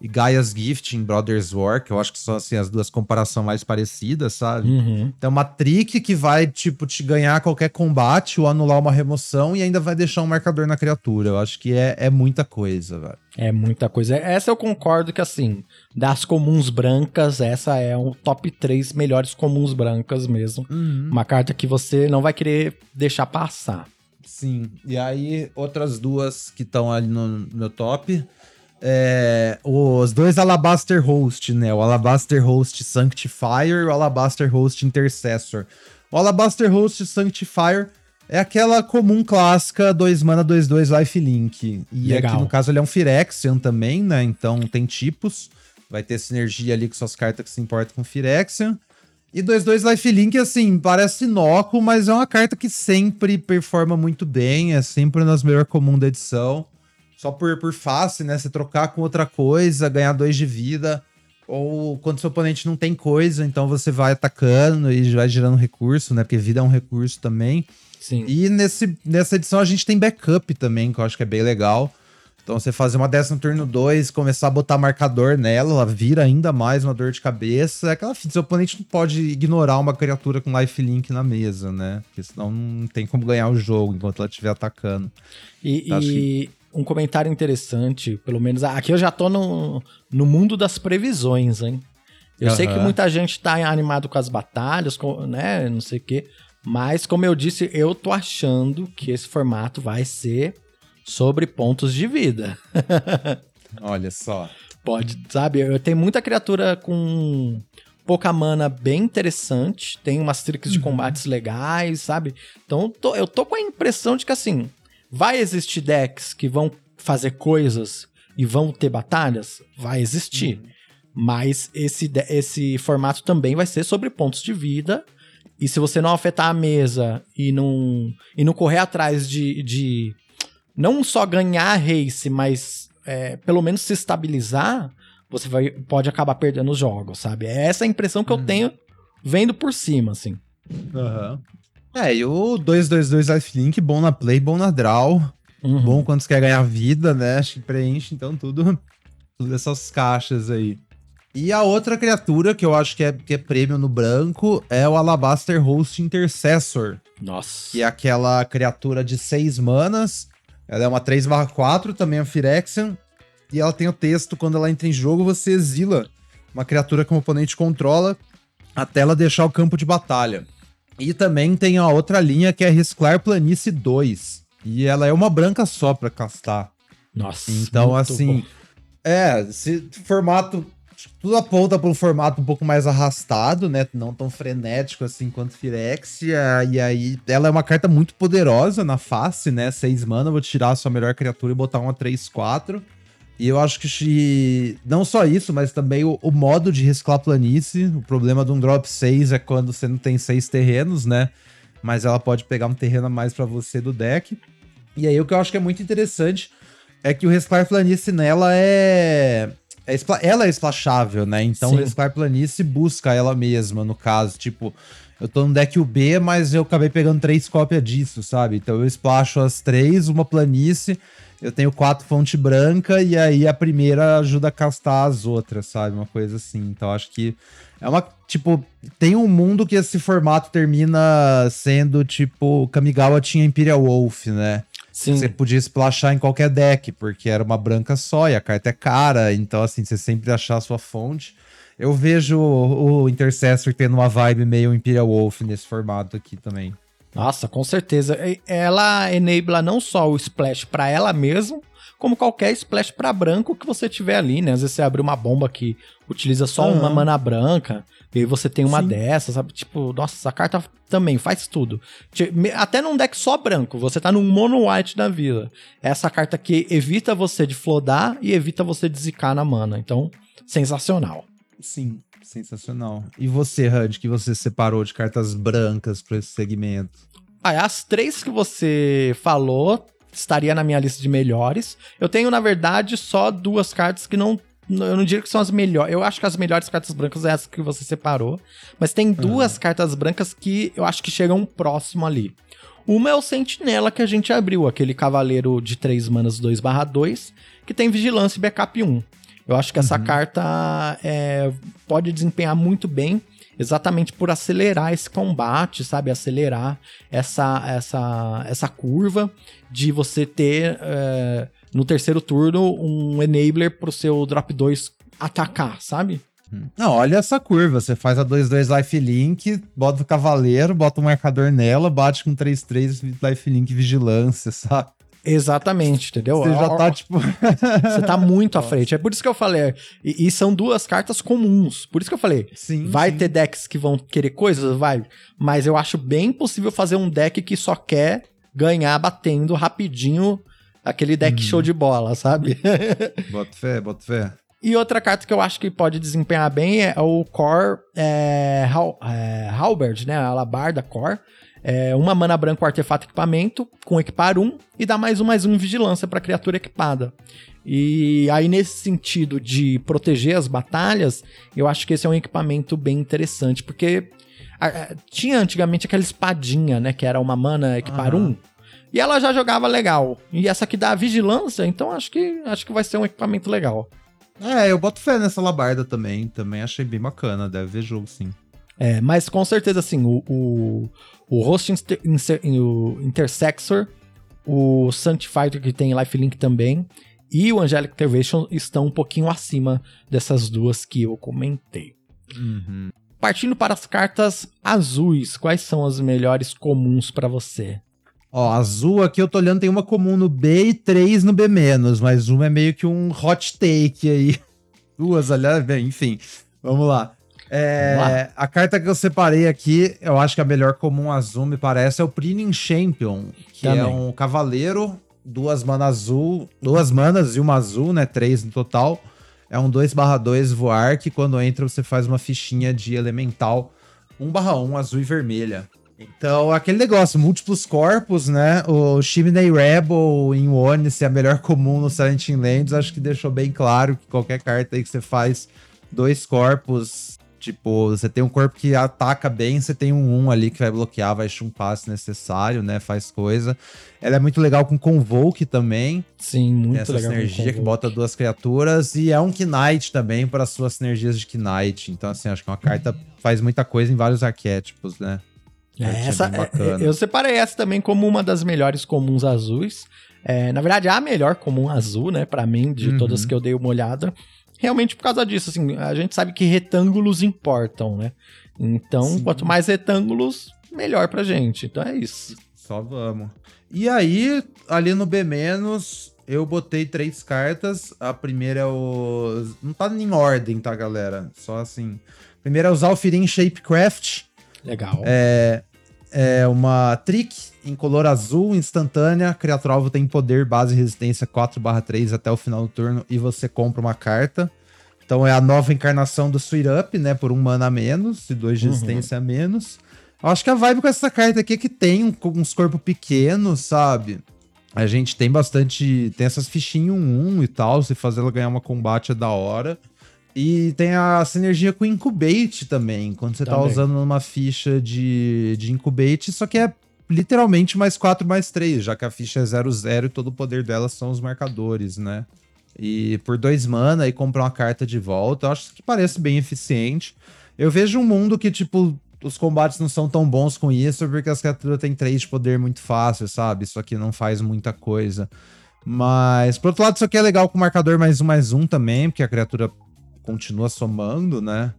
e Gaia's Gift em Brothers War, que eu acho que são assim, as duas comparações mais parecidas, sabe? Uhum. Então, uma trick que vai, tipo, te ganhar qualquer combate ou anular uma remoção e ainda vai deixar um marcador na criatura. Eu acho que é, é muita coisa, velho. É muita coisa. Essa eu concordo que, assim, das comuns brancas, essa é um top 3 melhores comuns brancas mesmo. Uhum. Uma carta que você não vai querer deixar passar. Sim. E aí, outras duas que estão ali no meu top é, os dois Alabaster Host, né? O Alabaster Host Sanctifier e o Alabaster Host Intercessor. O Alabaster Host Sanctifier é aquela comum clássica 2 mana 2 2 lifelink. E Legal. aqui no caso ele é um Phyrexian também, né? Então tem tipos. Vai ter sinergia ali com suas cartas que se importam com Phyrexian. E 2-2 Lifelink, assim, parece inócuo, mas é uma carta que sempre performa muito bem, é sempre nas melhores comuns da edição só por, por face, né? Você trocar com outra coisa, ganhar dois de vida. Ou quando seu oponente não tem coisa, então você vai atacando e vai gerando recurso, né? Porque vida é um recurso também. Sim. E nesse, nessa edição a gente tem backup também, que eu acho que é bem legal. Então você fazer uma dessa no turno 2, começar a botar marcador nela, ela vira ainda mais uma dor de cabeça. É aquela seu oponente não pode ignorar uma criatura com lifelink na mesa, né? Porque senão não tem como ganhar o jogo enquanto ela estiver atacando. E, então, e que um comentário interessante, pelo menos aqui eu já tô no, no mundo das previsões, hein? Eu uhum. sei que muita gente tá animado com as batalhas, com, né, não sei o quê, mas como eu disse, eu tô achando que esse formato vai ser sobre pontos de vida. Olha só. Pode, sabe, eu tenho muita criatura com pouca mana bem interessante, tem umas tricks de uhum. combates legais, sabe? Então tô, eu tô com a impressão de que assim, Vai existir decks que vão fazer coisas e vão ter batalhas? Vai existir. Uhum. Mas esse, esse formato também vai ser sobre pontos de vida. E se você não afetar a mesa e não, e não correr atrás de, de não só ganhar race, mas é, pelo menos se estabilizar, você vai, pode acabar perdendo os jogos, sabe? É essa a impressão que uhum. eu tenho vendo por cima, assim. Aham. Uhum. É, e o 222 Lifelink, bom na play, bom na draw. Uhum. Bom quando você quer ganhar vida, né? Acho que preenche, então tudo, tudo essas caixas aí. E a outra criatura que eu acho que é, que é prêmio no branco é o Alabaster Host Intercessor. Nossa. Que é aquela criatura de 6 manas. Ela é uma 3/4, também é Phyrexian. E ela tem o texto: quando ela entra em jogo, você exila uma criatura que o oponente controla até ela deixar o campo de batalha. E também tem a outra linha que é Risclar Planície 2. E ela é uma branca só pra castar. Nossa. Então, assim. Bom. É, se formato. Tudo aponta para um formato um pouco mais arrastado, né? Não tão frenético assim quanto Firexia. E aí, ela é uma carta muito poderosa na face, né? 6 mana, vou tirar a sua melhor criatura e botar uma 3-4. E eu acho que não só isso, mas também o, o, modo de reciclar planície. O problema de um drop 6 é quando você não tem seis terrenos, né? Mas ela pode pegar um terreno a mais para você do deck. E aí o que eu acho que é muito interessante é que o reciclar planície nela é. é ela é splashável, né? Então Sim. o reciclar planície busca ela mesma, no caso. Tipo, eu tô no deck UB, mas eu acabei pegando três cópias disso, sabe? Então eu splasho as três, uma planície eu tenho quatro fonte branca e aí a primeira ajuda a castar as outras, sabe? Uma coisa assim. Então acho que é uma. Tipo, tem um mundo que esse formato termina sendo tipo. Kamigawa tinha Imperial Wolf, né? Sim. Você podia splashar em qualquer deck, porque era uma branca só e a carta é cara. Então, assim, você sempre achar a sua fonte. Eu vejo o Intercessor tendo uma vibe meio Imperial Wolf nesse formato aqui também. Nossa, com certeza. Ela enabla não só o splash para ela mesma, como qualquer splash para branco que você tiver ali, né? Às vezes você abre uma bomba que utiliza só uhum. uma mana branca, e aí você tem uma Sim. dessas, sabe? Tipo, nossa, essa carta também faz tudo. Até num deck só branco, você tá num mono white da vida. Essa carta que evita você de flodar e evita você de zicar na mana. Então, sensacional. Sim, sensacional. E você, Hud, que você separou de cartas brancas para esse segmento? Ah, as três que você falou estaria na minha lista de melhores. Eu tenho, na verdade, só duas cartas que não. Eu não diria que são as melhores. Eu acho que as melhores cartas brancas é essa que você separou. Mas tem duas uhum. cartas brancas que eu acho que chegam próximo ali. Uma é o Sentinela que a gente abriu, aquele cavaleiro de 3 manas 2/2, que tem vigilância e backup 1. Eu acho que essa uhum. carta é, pode desempenhar muito bem, exatamente por acelerar esse combate, sabe? Acelerar essa, essa, essa curva de você ter é, no terceiro turno um enabler pro seu drop 2 atacar, sabe? Não, olha essa curva. Você faz a 2-2 lifelink, bota o cavaleiro, bota o marcador nela, bate com 3-3 lifelink vigilância, sabe? Exatamente, entendeu? Você já tá, tipo. Você tá muito à frente. É por isso que eu falei. E, e, são duas cartas comuns. Por isso que eu falei. Sim. Vai sim. ter decks que vão querer coisas? Vai. Mas eu acho bem possível fazer um deck que só quer ganhar batendo rapidinho aquele deck hum. show de bola, sabe? bota fé, bota fé. E outra carta que eu acho que pode desempenhar bem é o Core é, é, Halberd, né? A Alabarda Core. É, uma mana branca, um artefato equipamento, com equipar um, e dá mais um, mais um vigilância para criatura equipada. E aí, nesse sentido de proteger as batalhas, eu acho que esse é um equipamento bem interessante, porque a, tinha antigamente aquela espadinha, né? Que era uma mana equipar um. E ela já jogava legal. E essa aqui dá vigilância, então acho que acho que vai ser um equipamento legal. É, eu boto fé nessa labarda também. Também achei bem bacana, deve ver jogo sim. É, mas com certeza, assim, o, o, o Host Inter, o Intersexor, o Sanctifier que tem Lifelink também, e o Angelic Intervention estão um pouquinho acima dessas duas que eu comentei. Uhum. Partindo para as cartas azuis, quais são as melhores comuns para você? Ó, azul aqui eu tô olhando, tem uma comum no B e três no B-, mas uma é meio que um hot take aí. Duas, aliás, bem, enfim. Vamos lá. É, a carta que eu separei aqui, eu acho que a melhor comum azul, me parece, é o Prinin Champion, que é Também. é um cavaleiro, duas manas azul, duas manas e uma azul, né? Três no total. É um 2/2 voar, que quando entra você faz uma fichinha de elemental 1/1 azul e vermelha. Então, aquele negócio, múltiplos corpos, né? O Chimney Rebel em One ser a melhor comum no Silent Lands, acho que deixou bem claro que qualquer carta aí que você faz dois corpos Tipo, você tem um corpo que ataca bem, você tem um 1 ali que vai bloquear, vai chumpar se necessário, né? Faz coisa. Ela é muito legal com Convoke também. Sim, muito tem essa legal. sinergia que bota duas criaturas. E é um Knight também para suas sinergias de Knight. Então, assim, acho que é uma carta faz muita coisa em vários arquétipos, né? É, essa, é, eu separei essa também como uma das melhores comuns azuis. É, na verdade, a melhor comum azul, né? Para mim, de uhum. todas que eu dei uma olhada realmente por causa disso, assim, a gente sabe que retângulos importam, né? Então, Sim. quanto mais retângulos, melhor pra gente. Então é isso. Só vamos. E aí, ali no B-, eu botei três cartas. A primeira é o. Não tá em ordem, tá, galera? Só assim. Primeira é o Zalfirin Shapecraft. Legal. É, é uma trick em color azul instantânea. Criatura alvo tem poder, base e resistência 4/3 até o final do turno e você compra uma carta. Então é a nova encarnação do Sweet Up, né? Por um mana a menos e dois de uhum. resistência uhum. a menos. Eu acho que a vibe com essa carta aqui é que tem uns corpos pequenos, sabe? A gente tem bastante. Tem essas fichinhas 1-1 e tal. Se fazer ela ganhar uma combate é da hora. E tem a sinergia com Incubate também, quando você tá também. tá usando numa ficha de, de Incubate, só que é literalmente mais 4 mais 3, já que a ficha é 0-0 e todo o poder dela são os marcadores, né? E por dois mana e comprar uma carta de volta, eu acho que parece bem eficiente. Eu vejo um mundo que, tipo, os combates não são tão bons com isso, porque as criaturas têm 3 de poder muito fácil, sabe? Isso aqui não faz muita coisa. Mas, por outro lado, isso aqui é legal com marcador mais um, mais um também, porque a criatura continua somando, né?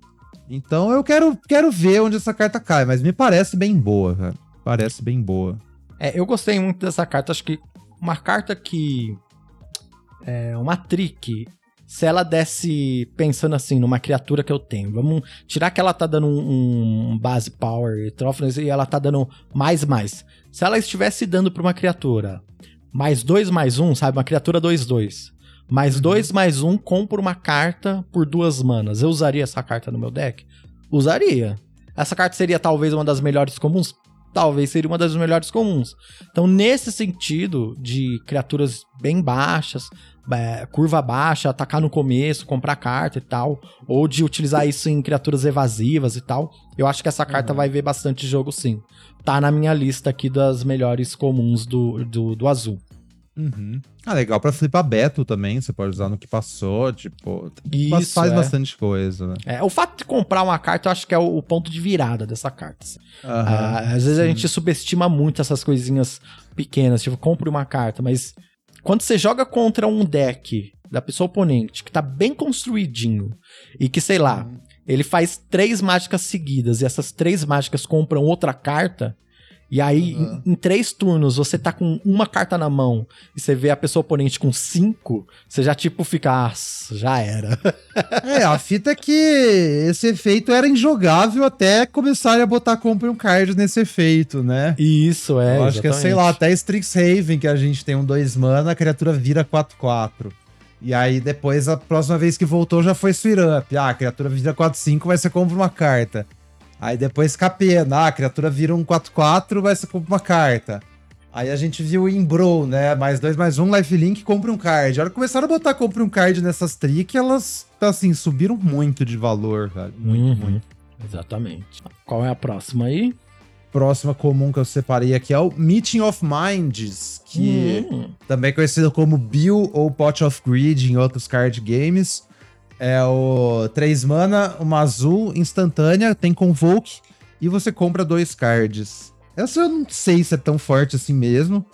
Então eu quero, quero ver onde essa carta cai, mas me parece bem boa, cara. Parece bem boa. É, eu gostei muito dessa carta. Acho que uma carta que. É uma trick. Se ela desse pensando assim numa criatura que eu tenho, vamos tirar que ela tá dando um, um base power e e ela tá dando mais mais. Se ela estivesse dando para uma criatura mais dois mais um, sabe, uma criatura 2 2 Mais dois, mais um, compro uma carta por duas manas. Eu usaria essa carta no meu deck? Usaria. Essa carta seria talvez uma das melhores comuns? Talvez seria uma das melhores comuns. Então, nesse sentido de criaturas bem baixas, é, curva baixa, atacar no começo, comprar carta e tal, ou de utilizar isso em criaturas evasivas e tal, eu acho que essa carta uhum. vai ver bastante jogo sim. Tá na minha lista aqui das melhores comuns do, do, do azul. Uhum. Ah, legal pra flipar Beto também, você pode usar no que passou, tipo, Isso, faz é. bastante coisa, né? É, o fato de comprar uma carta, eu acho que é o, o ponto de virada dessa carta. Assim. Uhum, ah, às vezes a gente subestima muito essas coisinhas pequenas, tipo, compre uma carta, mas quando você joga contra um deck da pessoa oponente que tá bem construidinho e que, sei lá, uhum. ele faz três mágicas seguidas e essas três mágicas compram outra carta, e aí, uhum. em, em, três turnos, você tá com uma carta na mão e você vê a pessoa oponente com cinco, você já tipo fica, ah, já era. é, a fita é que esse efeito era injogável até começarem a botar compra um card nesse efeito, né? Isso, é. Eu acho que é, sei lá, até Strixhaven, que a gente tem um 2 mana, a criatura vira 4-4. E aí depois, a próxima vez que voltou, já foi Sweet Up. Ah, a criatura vira 4-5, vai ser compra uma carta. Aí depois Capena, ah, a criatura vira um 4-4, vai ser compra uma carta. Aí a gente viu o Imbro, né? Mais dois, mais um, lifelink, compra um card. A hora que começaram a botar compra um card nessas trick, elas, assim, subiram muito de valor, velho. Muito, uhum. muito. Exatamente. Qual é a próxima aí? Próxima comum que eu separei aqui é o Meeting of Minds, que uhum. também é conhecido como Bill ou Pot of Greed em outros card games. É o 3 mana, uma azul instantânea, tem Convoke e você compra dois cards. Essa eu não sei se é tão forte assim mesmo.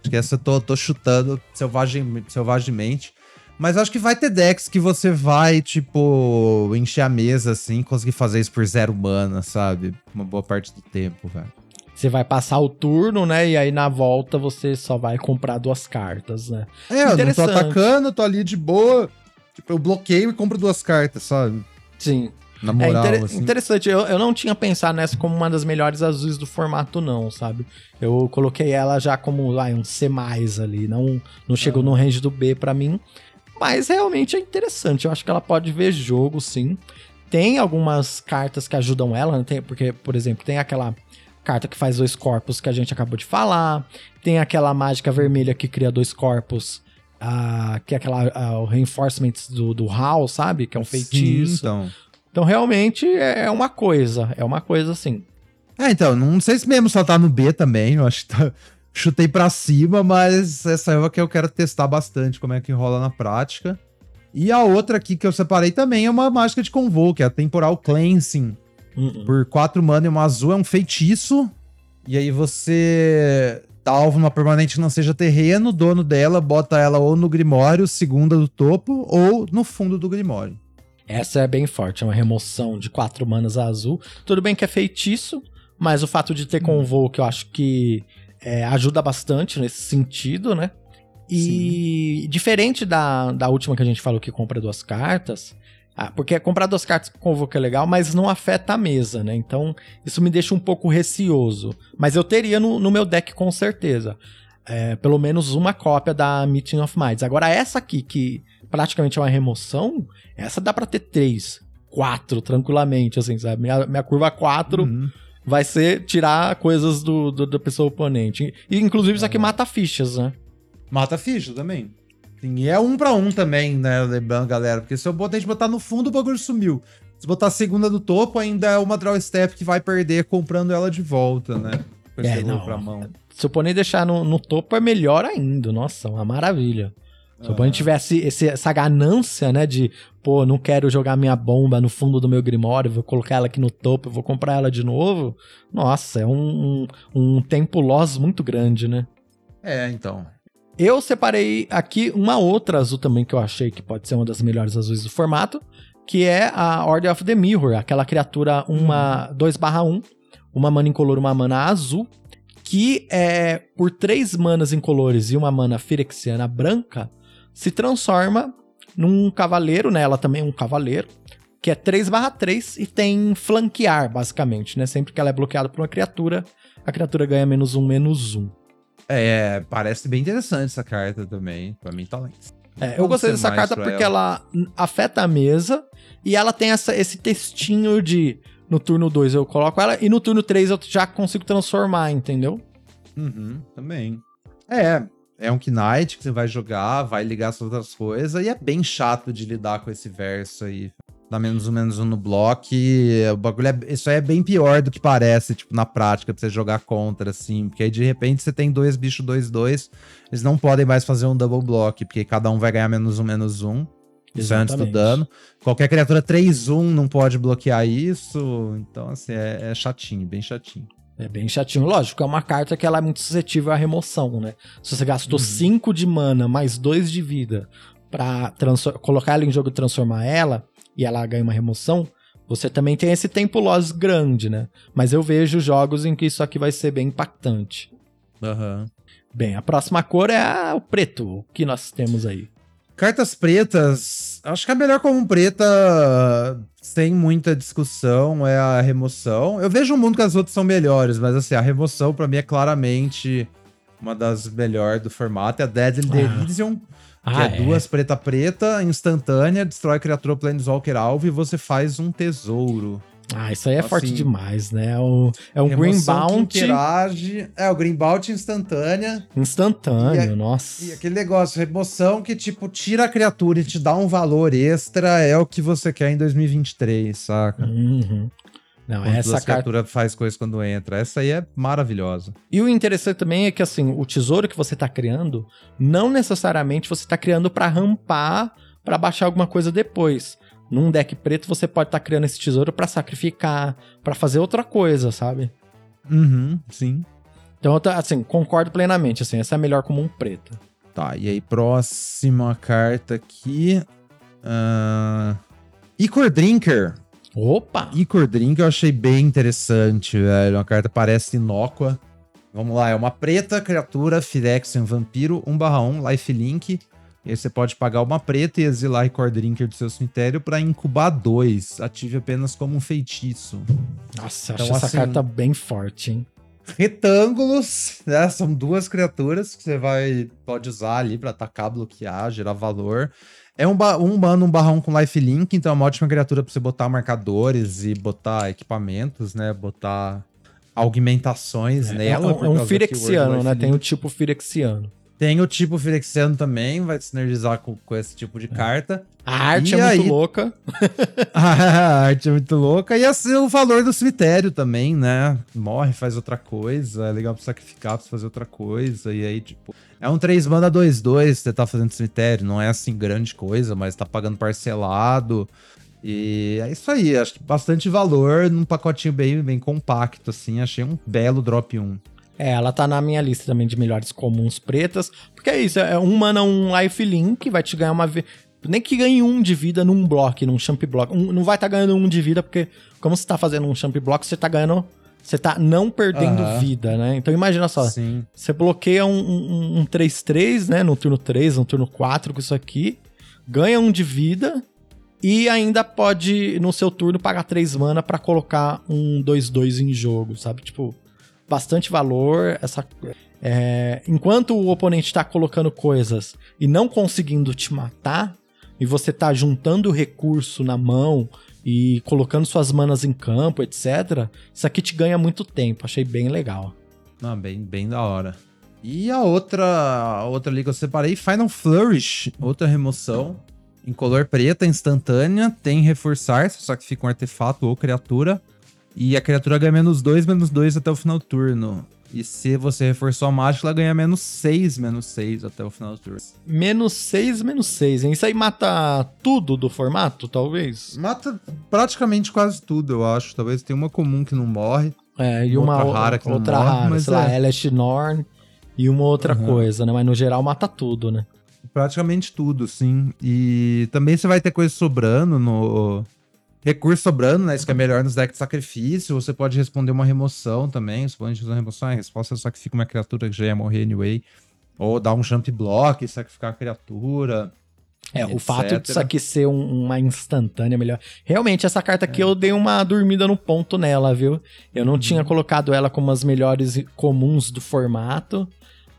Acho que essa eu tô, tô chutando selvagem, selvagemente. Mas acho que vai ter decks que você vai, tipo, encher a mesa assim, conseguir fazer isso por zero mana, sabe? Uma boa parte do tempo, velho. Você vai passar o turno, né? E aí na volta você só vai comprar duas cartas, né? É, eu não tô atacando, tô ali de boa Tipo, eu bloqueio e compro duas cartas, sabe? Sim. Na moral, é inter assim. interessante. Eu, eu não tinha pensado nessa como uma das melhores azuis do formato, não, sabe? Eu coloquei ela já como vai, um C ali. Não, não chegou ah. no range do B para mim. Mas realmente é interessante. Eu acho que ela pode ver jogo, sim. Tem algumas cartas que ajudam ela, né? tem, porque, por exemplo, tem aquela carta que faz dois corpos que a gente acabou de falar. Tem aquela mágica vermelha que cria dois corpos a, que é aquela, a, o reinforcement do, do HAL, sabe? Que é um feitiço. Sim, então. então, realmente é, é uma coisa. É uma coisa assim. É, então, não sei se mesmo só tá no B também. Eu acho que tá, chutei pra cima, mas essa é uma que eu quero testar bastante, como é que rola na prática. E a outra aqui que eu separei também é uma mágica de Convoke, é a Temporal Cleansing. Uh -uh. Por 4 mana e uma azul é um feitiço. E aí você Alvo numa permanente não seja terreno, o dono dela bota ela ou no Grimório, segunda do topo, ou no fundo do Grimório. Essa é bem forte, é uma remoção de quatro manas azul. Tudo bem que é feitiço, mas o fato de ter convoke eu acho que é, ajuda bastante nesse sentido, né? E Sim. diferente da, da última que a gente falou que compra duas cartas, ah, porque comprar duas cartas com convoco é legal, mas não afeta a mesa, né? Então, isso me deixa um pouco receoso. Mas eu teria no, no meu deck com certeza. É, pelo menos uma cópia da Meeting of Minds. Agora, essa aqui, que praticamente é uma remoção, essa dá pra ter três, quatro, tranquilamente, assim, sabe? Minha, minha curva 4 uhum. vai ser tirar coisas do, do, da pessoa oponente. E, inclusive, isso aqui é. mata fichas, né? Mata fichas também. Sim, e é um para um também, né, lembrando, galera? Porque se eu botar, a gente botar no fundo, o bagulho sumiu. Se botar a segunda do topo, ainda é uma draw step que vai perder comprando ela de volta, né? É, não. Pra mão. Se o oponente deixar no, no topo, é melhor ainda. Nossa, uma maravilha. Se o oponente tivesse esse, essa ganância, né, de, pô, não quero jogar minha bomba no fundo do meu Grimório, vou colocar ela aqui no topo, vou comprar ela de novo. Nossa, é um, um, um tempo loss muito grande, né? É, então. Eu separei aqui uma outra azul também que eu achei que pode ser uma das melhores azuis do formato, que é a Order of the Mirror, aquela criatura uma 2/1, uma mana incolor, uma mana azul, que é por três manas incolores e uma mana firexiana branca, se transforma num cavaleiro, né? Ela também é um cavaleiro, que é 3/3 e tem flanquear, basicamente, né? Sempre que ela é bloqueada por uma criatura, a criatura ganha menos um, menos um. É, parece bem interessante essa carta também. Pra mim tá lá. É, eu gostei dessa carta porque ela. afeta a mesa e ela tem essa, esse textinho de no turno 2 eu coloco ela e no turno 3 eu já consigo transformar, entendeu? Uhum, também. É, é um Knight que você vai jogar, vai ligar as outras coisas, e é bem chato de lidar com esse verso aí. Dá menos um, menos um no bloco, e o bagulho é, isso aí é bem pior do que parece, tipo, na prática, pra você jogar contra, assim, porque aí de repente você tem dois bichos 2-2, eles não podem mais fazer um double block, porque cada um vai ganhar menos um, menos um. Isso é antes do dano. Qualquer criatura 3-1 não pode bloquear isso. Então, assim, é, é chatinho, bem chatinho. É bem chatinho. Lógico, é uma carta que ela é muito suscetível à remoção, né? Se você gastou Uhum. 5 de mana mais 2 de vida pra colocar ela em jogo e transformar ela, e ela ganha uma remoção, você também tem esse tempo loss grande, né? Mas eu vejo jogos em que isso aqui vai ser bem impactante. Aham. Bem, a próxima cor é a- o preto. O que nós temos aí? Cartas pretas, acho que a melhor como preta, sem muita discussão, é a remoção. Eu vejo um mundo que as outras são melhores, mas assim, a remoção pra mim é claramente uma das melhores do formato. É a Deadly Ah. Derision, que é, duas preta-preta, instantânea, destrói criatura Planeswalker alvo e você faz um tesouro. Ah, isso aí é Assim, forte demais, né? É, o- é um Green Bounty interage. É, o Green Bounty instantânea. instantâneo, a- nossa. E aquele negócio, remoção que, tipo, tira a criatura e te dá um valor extra é o que você quer em 2023, saca? Uhum. Não, Quando essa a carta criatura faz coisa quando entra. Essa aí é maravilhosa. E o interessante também é que assim, o tesouro que você tá criando, não necessariamente você tá criando pra rampar, pra baixar alguma coisa depois. Num deck preto você pode estar criando esse tesouro pra sacrificar, pra fazer outra coisa, sabe? Uhum, sim. Então, eu tô, assim, concordo plenamente, assim, essa é a melhor comum preta. Tá, e aí, próxima carta aqui. Uh... Icor Drinker. Opa! Icor Drinker eu achei bem interessante, velho. Uma carta parece inócua. Vamos lá, é uma preta, criatura, Phyrexian, vampiro, 1/1, lifelink. E aí você pode pagar uma preta e exilar Icor Drinker do seu cemitério pra incubar dois. Ative apenas como um feitiço. Nossa, Então, acho essa assim- carta bem forte, hein? Retângulos, né? São duas criaturas que você vai pode usar ali pra atacar, bloquear, gerar valor. É um, ba- um mana, um barrão com lifelink, então é uma ótima criatura pra você botar marcadores e botar equipamentos, né? Botar augmentações É, nela. é um, é um Firexiano, né? Tem o lifelink. tipo Firexiano. Tem o tipo Firexiano também, vai sinergizar com, com esse tipo de carta. A arte E é muito aí- louca. a arte é muito louca. E assim, o valor do cemitério também, né? Morre, faz outra coisa. É legal pra sacrificar, pra fazer outra coisa. E aí, tipo. É um 3 mana 2-2 que você tá fazendo cemitério. Não é assim grande coisa, mas tá pagando parcelado. E é isso aí. Acho que bastante valor num pacotinho bem, bem compacto, assim. Achei um belo drop 1. É, ela tá na minha lista também de melhores comuns pretas. Porque é isso, é um mana, um life link, vai te ganhar uma. Nem que ganhe um de vida num bloco, num champ block. Um- não vai estar ganhando um de vida, porque como você tá fazendo um champ block, você tá ganhando. Você tá não perdendo Aham. vida, né? Então imagina só. Sim. Você bloqueia um, um, um 3-3, né? No turno 3, no turno 4 com isso aqui. Ganha um de vida. E ainda pode, no seu turno, pagar 3 mana pra colocar um 2-2 em jogo, sabe? Tipo, bastante valor. Essa, é, enquanto o oponente tá colocando coisas e não conseguindo te matar, e você tá juntando recurso na mão e colocando suas manas em campo, etc., isso aqui te ganha muito tempo. Achei bem legal. Ah, bem, bem da hora. E a outra, a outra ali que eu separei, Final Flourish, outra remoção. Em color preta, instantânea, tem reforçar, você sacrifica um artefato ou criatura. E a criatura ganha menos 2, menos 2 até o final do turno. E se você reforçou a mágica, ela ganha menos 6, menos 6 até o final do turno. Menos 6, menos 6, hein? Isso aí mata tudo do formato, talvez? Mata praticamente quase tudo, eu acho. Talvez tenha uma comum que não morre. É, e Outra uma rara que não outra morre, rara, mas sei lá, é. Elesh Norn e uma outra Uhum. coisa, né? Mas no geral mata tudo, né? Praticamente tudo, sim. E também você vai ter coisa sobrando no. Recurso sobrando, né? Isso que é melhor nos decks de sacrifício. Você pode responder uma remoção também. Pode fazer uma remoção. A resposta é sacrifica uma criatura que já ia morrer anyway. Ou dar um jump block e sacrificar a criatura. É, o etc. fato disso aqui ser um- uma instantânea melhor. Realmente, essa carta aqui eu dei uma dormida no ponto nela, viu? Eu não tinha colocado ela como as melhores comuns do formato,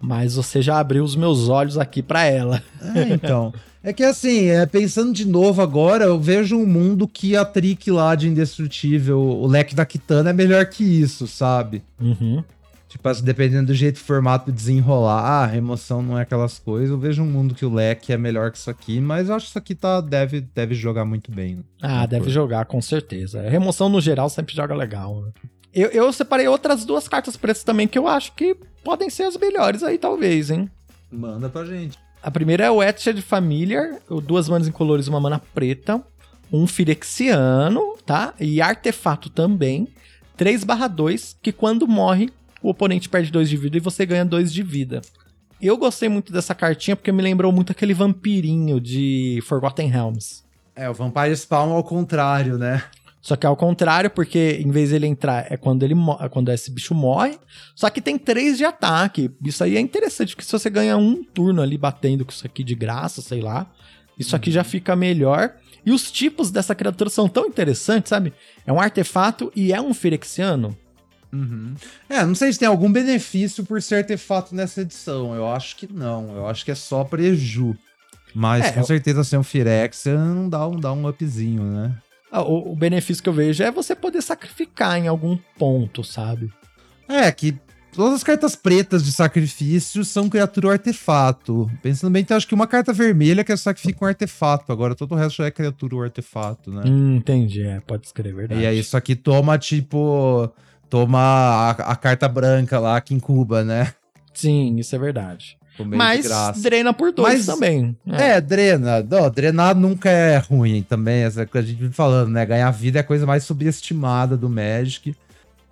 Mas você já abriu os meus olhos aqui pra ela. É, então. É que assim, é, pensando de novo agora, eu vejo um mundo que a trick lá de indestrutível, o leque da Kitana é melhor que isso, sabe? Uhum. Tipo, assim, dependendo do jeito do formato de desenrolar, ah, a remoção não é aquelas coisas. Eu vejo um mundo que o leque é melhor que isso aqui, mas eu acho que isso aqui tá, deve, deve jogar muito bem. né? Ah, deve jogar, com certeza. A remoção no geral sempre joga legal. né? Eu, eu separei outras duas cartas pretas também que eu acho que podem ser as melhores aí, talvez, hein? Manda pra gente. A primeira é o Etched Familiar, duas manas incolores, uma mana preta, um Firexiano, tá? E artefato também, 3/2, que quando morre, o oponente perde 2 de vida e você ganha 2 de vida. Eu gostei muito dessa cartinha porque me lembrou muito aquele vampirinho de Forgotten Realms. É, o Vampire Spawn ao contrário, né? Só que é ao contrário, porque em vez de ele entrar, é quando ele é quando esse bicho morre. Só que tem 3 de ataque. Isso aí é interessante, porque se você ganha um turno ali batendo com isso aqui de graça, sei lá, isso aqui já fica melhor. E os tipos dessa criatura são tão interessantes, sabe? É um artefato e é um Firexiano. Uhum. É, não sei se tem algum benefício por ser artefato nessa edição. Eu acho que não. Eu acho que é só preju. Mas É, com certeza ser um Firexian dá um, dá um upzinho, né? Ah, O, o benefício que eu vejo é você poder sacrificar em algum ponto, sabe? É, que todas as cartas pretas de sacrifício são criatura ou artefato. Pensando bem, tem acho que uma carta vermelha que é sacrifica um artefato. Agora todo o resto já é criatura ou artefato, né? Hum, entendi. É, pode escrever, verdade. E aí isso aqui toma, tipo... Toma a, a carta branca lá que incuba, né? Sim, isso é verdade. Mas drena por dois Mas- também. É, drena. Não, drenar nunca é ruim também. Essa que a gente vive falando, né? Ganhar vida é a coisa mais subestimada do Magic.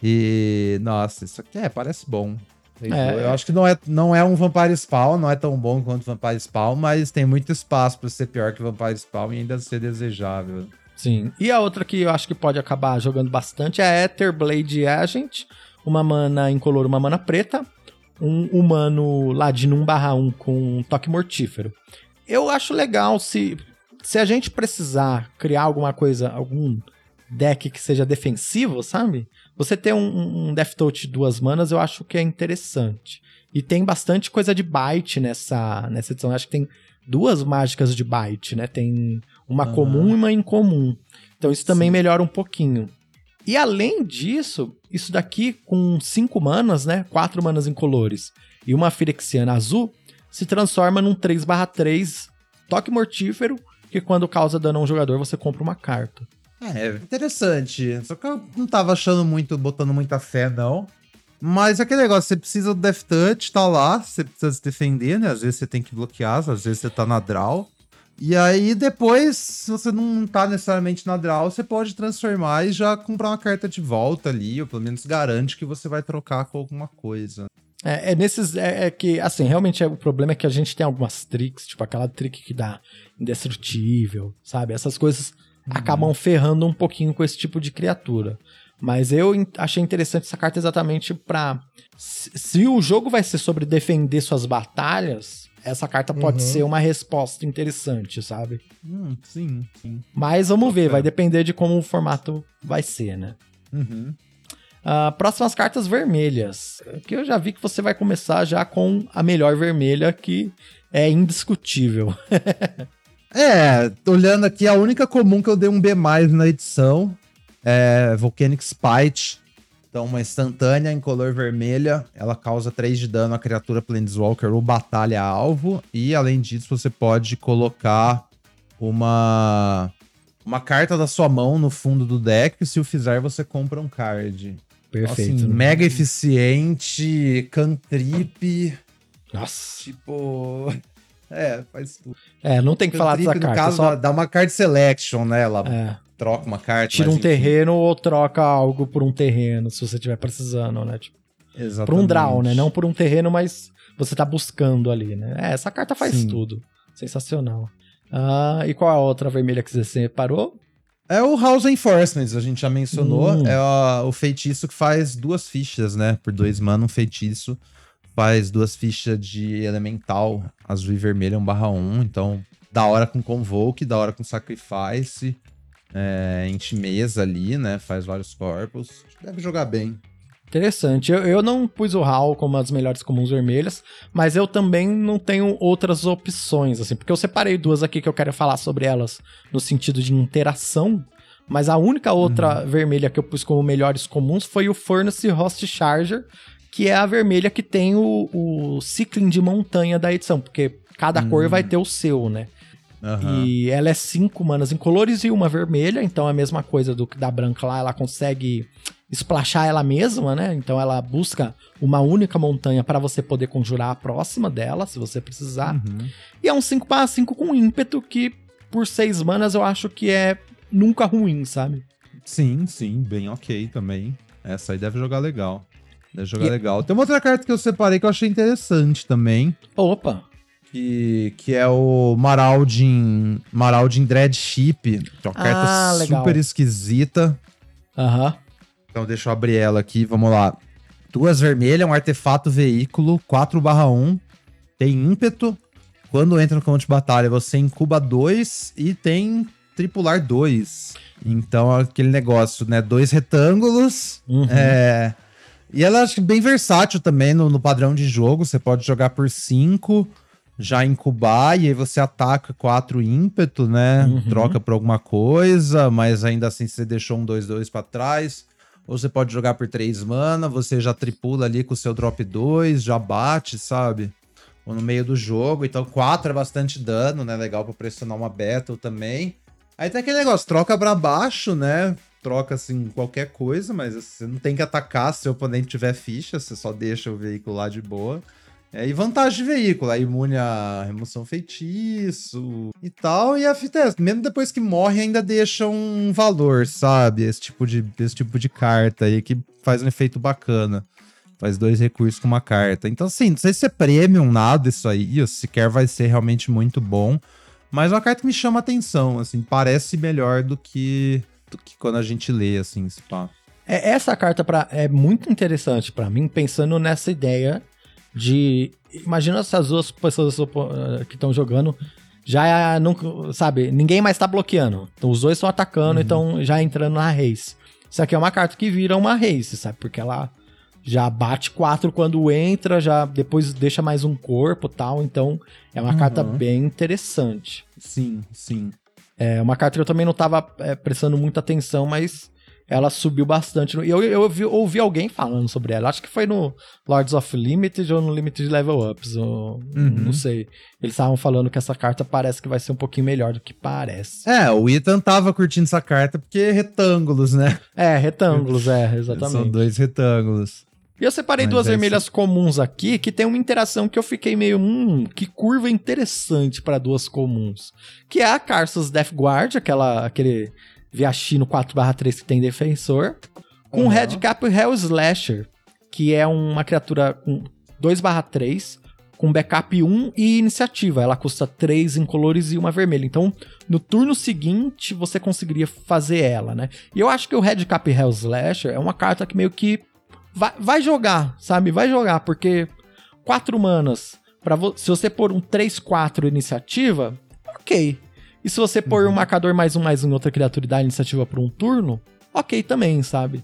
E, nossa, isso aqui é, parece bom. É. Eu acho que não é, não é um Vampire Spawn, não é tão bom quanto Vampire Spawn, mas tem muito espaço pra ser pior que Vampire Spawn e ainda ser desejável. Sim. E a outra que eu acho que pode acabar jogando bastante é a Etherblade Agent. Uma mana incolor, uma mana preta. Um humano ladino 1/1 com um toque mortífero. Eu acho legal se, se a gente precisar criar alguma coisa, algum deck que seja defensivo, sabe? Você ter um, um Death Touch de duas manas, eu acho que é interessante. E tem bastante coisa de bite nessa, nessa edição. Eu acho que tem duas mágicas de bite, né? Tem uma Aham. comum e uma incomum. Então isso também Sim. melhora um pouquinho. E além disso, isso daqui com cinco manas, né? Quatro manas incolores e uma Firexiana azul, se transforma num 3/3 toque mortífero, que quando causa dano a um jogador, você compra uma carta. É, interessante. Só que eu não tava achando muito, botando muita fé, não. Mas é aquele negócio, você precisa do Death Touch, tá lá, você precisa se defender, né? Às vezes você tem que bloquear, às vezes você tá na draw. E aí depois, se você não tá necessariamente na draw, você pode transformar e já comprar uma carta de volta ali, ou pelo menos garante que você vai trocar com alguma coisa. É, é nesses. É, é que, assim, realmente é, o problema é que a gente tem algumas tricks, tipo aquela trick que dá indestrutível, sabe? Essas coisas acabam ferrando um pouquinho com esse tipo de criatura. Mas eu achei interessante essa carta exatamente pra. Se, se o jogo vai ser sobre defender suas batalhas, essa carta pode Uhum. ser uma resposta interessante, sabe? Hum, sim, sim. Mas vamos ver, vai depender de como o formato vai ser, né? Uhum. Ah, próximas cartas vermelhas. Que eu já vi que você vai começar já com a melhor vermelha, que é indiscutível. É, olhando aqui, a única comum que eu dei um B mais na edição é Volcanic Spite. Então, uma instantânea em color vermelha. Ela causa 3 de dano a criatura Planeswalker ou batalha alvo. E, além disso, você pode colocar uma, uma carta da sua mão no fundo do deck. Se o fizer, você compra um card. Perfeito. Assim, né? mega eficiente, cantrip. Nossa. Tipo. É, faz tudo. É, não tem que falar dessa Cantrip, no carta. caso, Só dá, dá uma card selection, né? Ela é, troca uma carta. tira um enfim. terreno ou troca algo por um terreno, se você estiver precisando, né? Tipo, Exatamente. por um draw, né? Não por um terreno, mas você tá buscando ali, né? É, essa carta faz Sim. tudo. Sensacional. Ah, e qual a outra vermelha que você separou? É o House Enforcement, a gente já mencionou. Hum. É a- o feitiço que faz duas fichas, né? Por dois mana, um feitiço faz duas fichas de elemental azul e vermelho, 1 barra 1. Então, da hora com Convoke, da hora com Sacrifice. É, mesa ali, né? Faz vários corpos. Deve jogar bem. Interessante. Eu, eu não pus o HAL como as melhores comuns vermelhas, mas eu também não tenho outras opções, assim, porque eu separei duas aqui que eu quero falar sobre elas no sentido de interação, mas a única outra uhum. vermelha que eu pus como melhores comuns foi o Furnace Host Charger, que é a vermelha que tem o, o cicling de montanha da edição, porque cada uhum. cor vai ter o seu, né? Uhum. E ela é cinco manas incolores e uma vermelha, então é a mesma coisa do que da branca lá, ela consegue splashar ela mesma, né? Então ela busca uma única montanha para você poder conjurar a próxima dela, se você precisar. Uhum. E é um 5 para 5 com ímpeto que por 6 manas eu acho que é nunca ruim, sabe? Sim, sim, bem ok também. Essa aí deve jogar legal. Deve jogar e... legal. Tem uma outra carta que eu separei que eu achei interessante também. Opa! Que, que é o Maraldin, Maraldin Dread que é uma carta ah, super esquisita. Aham. Uhum. Então deixa eu abrir ela aqui, vamos lá. Duas vermelhas, um artefato veículo, 4/1, tem ímpeto. Quando entra no campo de batalha, você incuba dois e tem tripular dois. Então, aquele negócio, né? Dois retângulos. Uhum. É... E ela acho bem versátil também no, no, padrão de jogo. Você pode jogar por cinco, já incubar, e aí você ataca quatro ímpeto, né? Uhum. Troca por alguma coisa, mas ainda assim você deixou um 2-2 para trás. Ou você pode jogar por 3 mana, você já tripula ali com o seu drop 2, já bate, sabe? Ou no meio do jogo. Então 4 é bastante dano, né? Legal pra pressionar uma battle também. Aí tem aquele negócio, troca pra baixo, né? Troca assim qualquer coisa, mas você não tem que atacar se o oponente tiver ficha, você só deixa o veículo lá de boa. É, e vantagem de veículo, aí imune a remoção feitiço e tal. E a fita é, mesmo depois que morre, ainda deixa um valor, sabe? Esse tipo de, esse tipo de carta aí que faz um efeito bacana. Faz dois recursos com uma carta. Então, assim, não sei se é premium, nada isso aí, ou se sequer vai ser realmente muito bom. Mas é uma carta que me chama atenção, assim, parece melhor do que, do que quando a gente lê, assim, pá. É, essa carta pra, é muito interessante para mim, pensando nessa ideia de. Imagina se as duas pessoas eh, que estão jogando já não. Sabe, ninguém mais tá bloqueando. Então os dois estão atacando, uhum. então já entrando na race. Isso aqui é uma carta que vira uma race, sabe? Porque ela já bate quatro quando entra, já depois deixa mais um corpo tal. Então é uma uhum. carta bem interessante. Sim, sim. É uma carta que eu também não tava é, prestando muita atenção, mas ela subiu bastante. E eu, eu ouvi, ouvi, alguém falando sobre ela. Acho que foi no Lords of Limited ou no Limited Level Ups. Ou, uhum. Não sei. Eles estavam falando que essa carta parece que vai ser um pouquinho melhor do que parece. É, o Ethan tava curtindo essa carta porque é retângulos, né? É, retângulos, é, exatamente. São dois retângulos. E eu separei Mas duas vermelhas comuns aqui que tem uma interação que eu fiquei meio, hum, que curva interessante para duas comuns. Que é a Carsus Death Guard, aquela, aquele Viachino 4/3 que tem defensor, com uhum. Red Cap Hell Slasher, que é uma criatura com 2/3 com backup 1 e iniciativa. Ela custa 3 incolores e uma vermelha. Então, no turno seguinte, você conseguiria fazer ela, né? E eu acho que o Red Cap Hell Slasher é uma carta que meio que vai, vai jogar, sabe? Vai jogar, porque 4 manas, pra vo se você pôr um 3-4 iniciativa, ok. E se você pôr uhum. um marcador mais um, mais um outra criatura e dar iniciativa por um turno, ok também, sabe?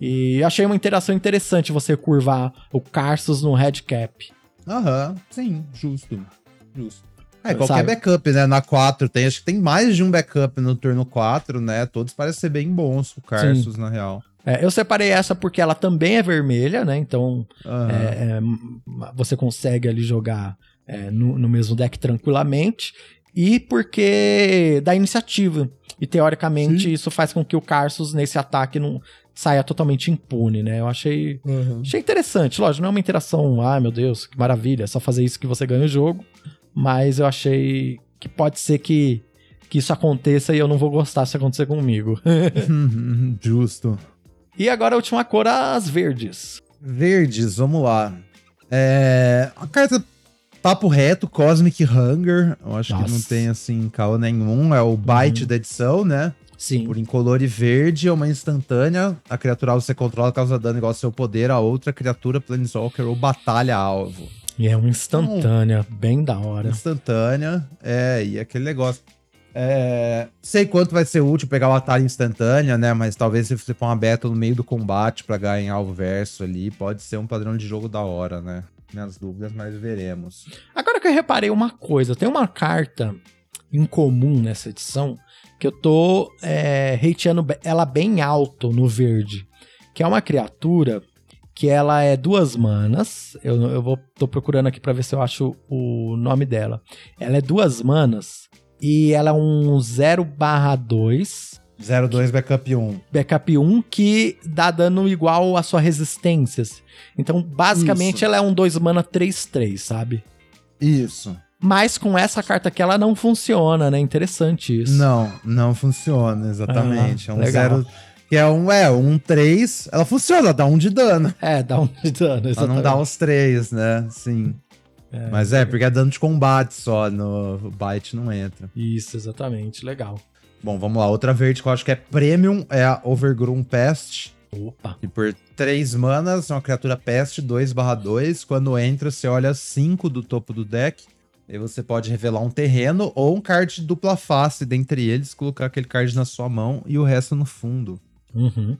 E achei uma interação interessante você curvar o Carsus no Red Cap. Aham, sim, justo. Justo. É, qualquer sabe? backup, né? Na 4 tem, acho que tem mais de um backup no turno 4, né? Todos parecem ser bem bons, o Carsus, sim. na real. É, eu separei essa porque ela também é vermelha, né? Então uhum. é, você consegue ali jogar é, no, no, mesmo deck tranquilamente e porque da iniciativa. E teoricamente Sim. isso faz com que o Carsus nesse ataque não saia totalmente impune, né? Eu achei, uhum. achei interessante. Lógico, não é uma interação, ah, meu Deus, que maravilha, é só fazer isso que você ganha o jogo. Mas eu achei que pode ser que, que isso aconteça e eu não vou gostar se acontecer comigo. Justo. E agora a última cor, as verdes. Verdes, vamos lá. É, a carta Papo reto, Cosmic Hunger. Eu acho Nossa. que não tem, assim, caô nenhum. É o Bite uhum. da edição, né? Sim. Por incolor e verde, é uma instantânea. A criatura você controla causa dano igual ao seu poder a outra criatura, Planeswalker ou batalha-alvo. E é uma instantânea, então, bem da hora. Instantânea, é, e aquele negócio. É, sei quanto vai ser útil pegar o atalho instantânea, né? Mas talvez se você pôr uma beta no meio do combate pra ganhar o verso ali, pode ser um padrão de jogo da hora, né? Minhas dúvidas, mas veremos. Agora que eu reparei uma coisa, tem uma carta incomum nessa edição que eu tô é, hateando ela bem alto no verde, que é uma criatura que ela é duas manas. Eu, eu vou, tô procurando aqui para ver se eu acho o nome dela. Ela é duas manas e ela é um 0 barra 2. 02 backup 1. Backup 1 que dá dano igual à sua resistência. Então, basicamente, Isso. ela é um 2 mana 3-3, sabe? Isso. Mas com essa carta aqui ela não funciona, né? Interessante isso. Não, não funciona, exatamente. Ah, é um legal. zero. Que é um, é, um 3. Ela funciona, dá um de dano. É, dá um de dano, exatamente. Ela não dá os 3, né? Sim. É, Mas é, porque é dano de combate só, no byte não entra. Isso, exatamente, legal. Bom, vamos lá. Outra verde que eu acho que é premium é a Overgrown Pest. Opa. E por 3 manas, é uma criatura peste 2/2. Quando entra, você olha 5 do topo do deck. E você pode revelar um terreno ou um card de dupla face dentre eles, colocar aquele card na sua mão e o resto no fundo. Uhum.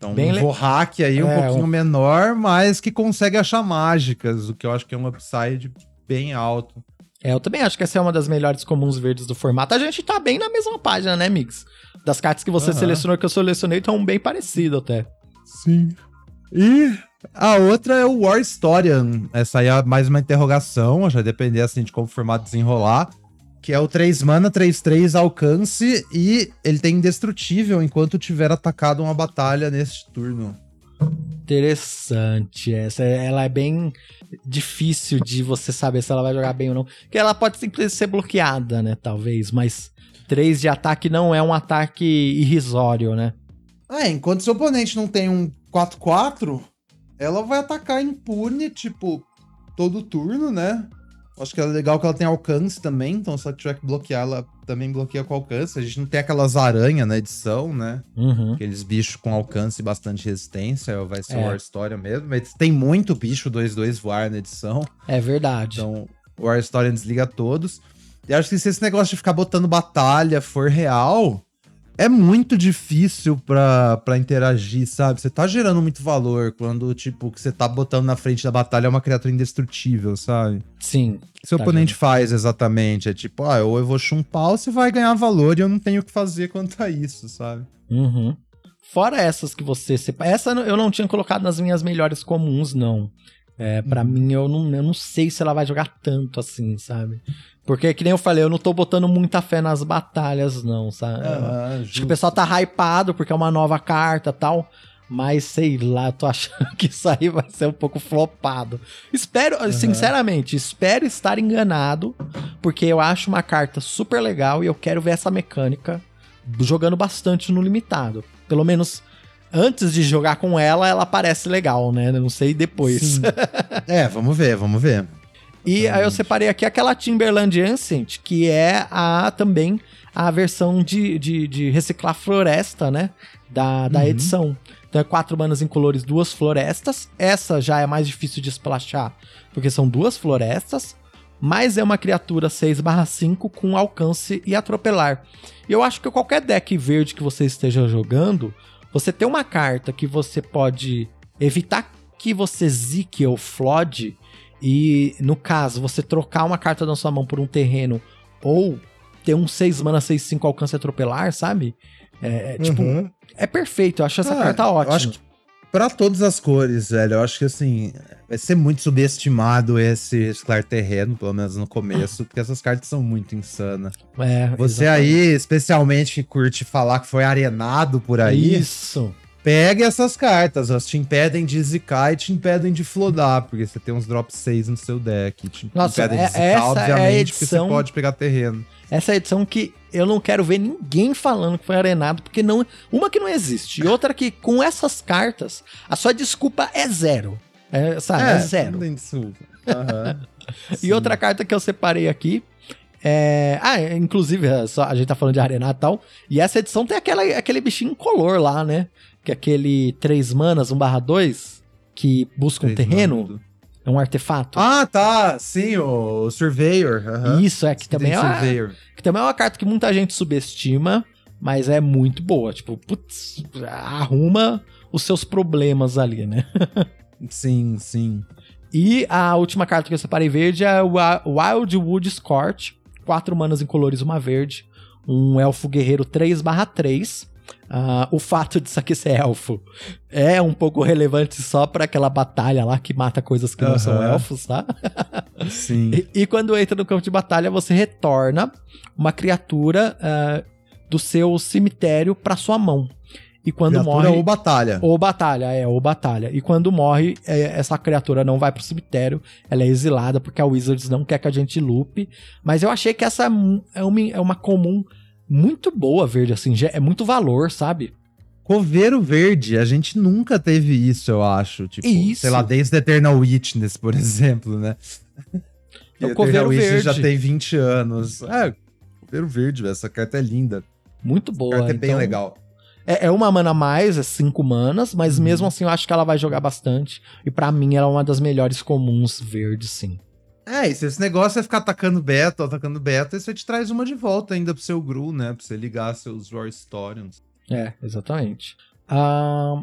Então, Bem um hack aí é, um pouquinho um... menor, mas que consegue achar mágicas, o que eu acho que é um upside bem alto. É, eu também acho que essa é uma das melhores comuns verdes do formato. A gente tá bem na mesma página, né, Mix? Das cartas que você uhum. selecionou que eu selecionei estão bem parecido até. Sim. E a outra é o War Historian. Essa aí é mais uma interrogação, já depender assim de como o formato desenrolar. Que é o 3 mana, 3-3 alcance e ele tem indestrutível enquanto tiver atacado uma batalha neste turno. Interessante. Essa ela é bem difícil de você saber se ela vai jogar bem ou não. Porque ela pode simplesmente ser bloqueada, né? Talvez, mas 3 de ataque não é um ataque irrisório, né? É, enquanto seu oponente não tem um 4-4, ela vai atacar impune, tipo, todo turno, né? Acho que é legal que ela tem alcance também, então se ela tiver que bloquear, ela também bloqueia com alcance. A gente não tem aquelas aranhas na edição, né? Uhum. Aqueles bichos com alcance e bastante resistência, vai ser é. War Story mesmo. Mas tem muito bicho 2-2 voar na edição. É verdade. Então, War Story desliga todos. E acho que se esse negócio de ficar botando batalha for real, é muito difícil pra, pra interagir, sabe? Você tá gerando muito valor quando, tipo, o que você tá botando na frente da batalha é uma criatura indestrutível, sabe? Sim. Seu tá oponente faz exatamente? É tipo, ah, ou eu vou chumpar ou você vai ganhar valor e eu não tenho o que fazer quanto a isso, sabe? Uhum. Fora essas que você separa. Essa eu não tinha colocado nas minhas melhores comuns, não. É, para uhum. mim, eu não, eu não sei se ela vai jogar tanto assim, sabe? Porque, que nem eu falei, eu não tô botando muita fé nas batalhas, não, sabe? Ah, Acho que o pessoal tá hypado porque é uma nova carta tal. Mas sei lá, eu tô achando que isso aí vai ser um pouco flopado. Espero, uhum. sinceramente, espero estar enganado, porque eu acho uma carta super legal e eu quero ver essa mecânica jogando bastante no limitado. Pelo menos antes de jogar com ela, ela parece legal, né? Não sei depois. é, vamos ver, vamos ver. E aí eu separei aqui aquela Timberland Ancient, que é a também a versão de, de, de reciclar floresta, né? Da, da uhum. edição. Então é quatro manas colores duas florestas. Essa já é mais difícil de splashar, porque são duas florestas. Mas é uma criatura 6/5 com alcance e atropelar. E eu acho que qualquer deck verde que você esteja jogando, você tem uma carta que você pode evitar que você zique ou flode e no caso, você trocar uma carta da sua mão por um terreno ou ter um 6 mana 6 5 alcance atropelar, sabe? É, é tipo, uhum. é perfeito, eu acho essa ah, carta ótima. Eu acho que pra todas as cores, velho, eu acho que assim, vai ser muito subestimado esse reciclar terreno, pelo menos no começo, porque essas cartas são muito insanas. É, Você exatamente. aí, especialmente que curte falar que foi arenado por aí. Isso. Pegue essas cartas, elas te impedem de zicar e te impedem de flodar, porque você tem uns drop 6 no seu deck. Te Nossa, impedem é, de zicar, essa obviamente, é a edição, porque você pode pegar terreno. Essa é a edição que eu não quero ver ninguém falando que foi arenado, porque não. Uma que não existe, e outra que, com essas cartas, a sua desculpa é zero. É, sabe? É, é zero. Não tem desculpa. Uhum. e outra carta que eu separei aqui é... Ah, inclusive, é a gente tá falando de arenado e tal. E essa edição tem aquela, aquele bichinho color lá, né? Que é aquele 3 manas 1/2 que busca um terreno. É um artefato. Ah, tá. Sim, o Surveyor. Isso, é que também é, uma, Surveyor. que também é uma carta que muita gente subestima, mas é muito boa. Tipo, putz, arruma os seus problemas ali, né? Sim, sim. E a última carta que eu separei verde é o Wi- Wildwood Scorch. Quatro manas incolores, uma verde. Um elfo guerreiro 3/3. Ah, o fato disso aqui ser elfo é um pouco relevante só pra aquela batalha lá que mata coisas que não são elfos, tá? Sim. E, e quando entra no campo de batalha, você retorna uma criatura ah, do seu cemitério pra sua mão. E quando Criatura morre. ou batalha. Ou batalha, é, ou batalha. E quando morre, é, essa criatura não vai pro cemitério, ela é exilada porque a Wizards não quer que a gente lupe. Mas eu achei que essa é é uma, é uma comum muito boa, verde, assim, já- é muito valor, sabe? Coveiro verde, a gente nunca teve isso, eu acho. Tipo, Isso. sei lá, desde Eternal Witness, por exemplo, né? É o coveiro Eternal Witness verde. já tem 20 anos. É, coveiro verde, essa carta é linda. Muito boa. carta é bem então- legal. É, é uma mana a mais, é cinco manas, mas Uhum. mesmo assim eu acho que ela vai jogar bastante. E pra mim ela é uma das melhores comuns verdes, sim. É, e se esse negócio é ficar atacando beta, atacando beta, aí você te traz uma de volta ainda pro seu Gru, né? Pra você ligar seus War Historians. É, exatamente. Ah,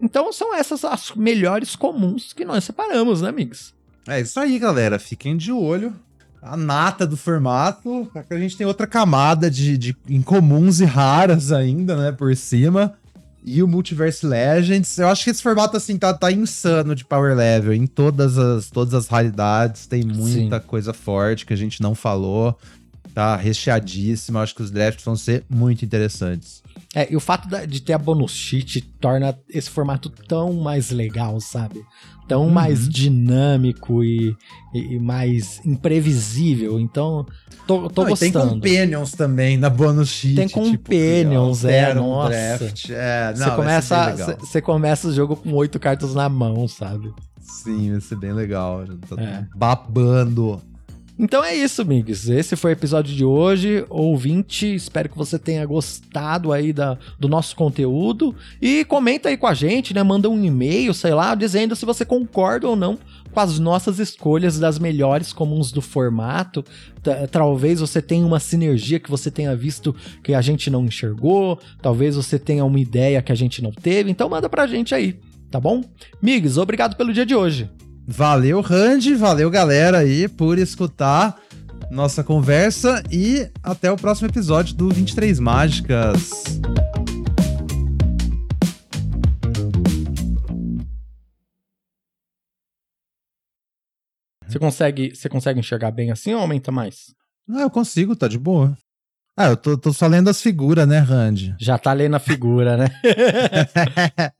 então são essas as melhores comuns que nós separamos, né, amigos? É isso aí, galera. Fiquem de olho. A nata do formato. A gente tem outra camada de, de incomuns e raras ainda, né? Por cima. E o Multiverse Legends. Eu acho que esse formato, assim, tá, tá insano de power level. Em todas as, todas as raridades. Tem muita coisa forte que a gente não falou. Tá recheadíssimo. Eu acho que os drafts vão ser muito interessantes. É, e o fato de ter a bonus sheet torna esse formato tão mais legal, sabe? Tão Uhum. mais dinâmico e, e- mais imprevisível. Então, tô, tô Não, e tem gostando. companions também na bonus sheet. Tem tipo, companions, que é, nossa. draft. É, Você não, vai ser começa, você começa o jogo com oito cartas na mão, sabe? Sim, vai ser bem legal. Tá É. babando. Então é isso, amigos. Esse foi o episódio de hoje. Ouvinte, espero que você tenha gostado aí da, do nosso conteúdo. E comenta aí com a gente, né? Manda um e-mail, sei lá, dizendo se você concorda ou não com as nossas escolhas das melhores comuns do formato. Ta- Talvez você tenha uma sinergia que você tenha visto que a gente não enxergou. Talvez você tenha uma ideia que a gente não teve. Então manda pra gente aí, tá bom? Migs, obrigado pelo dia de hoje. Valeu, Randy. Valeu, galera, aí, por escutar nossa conversa. E até o próximo episódio do 23 Mágicas. Você consegue, você consegue enxergar bem assim ou aumenta mais? Ah, eu consigo, tá de boa. Ah, eu tô, tô só lendo as figuras, né, Randy? Já tá lendo a figura, né?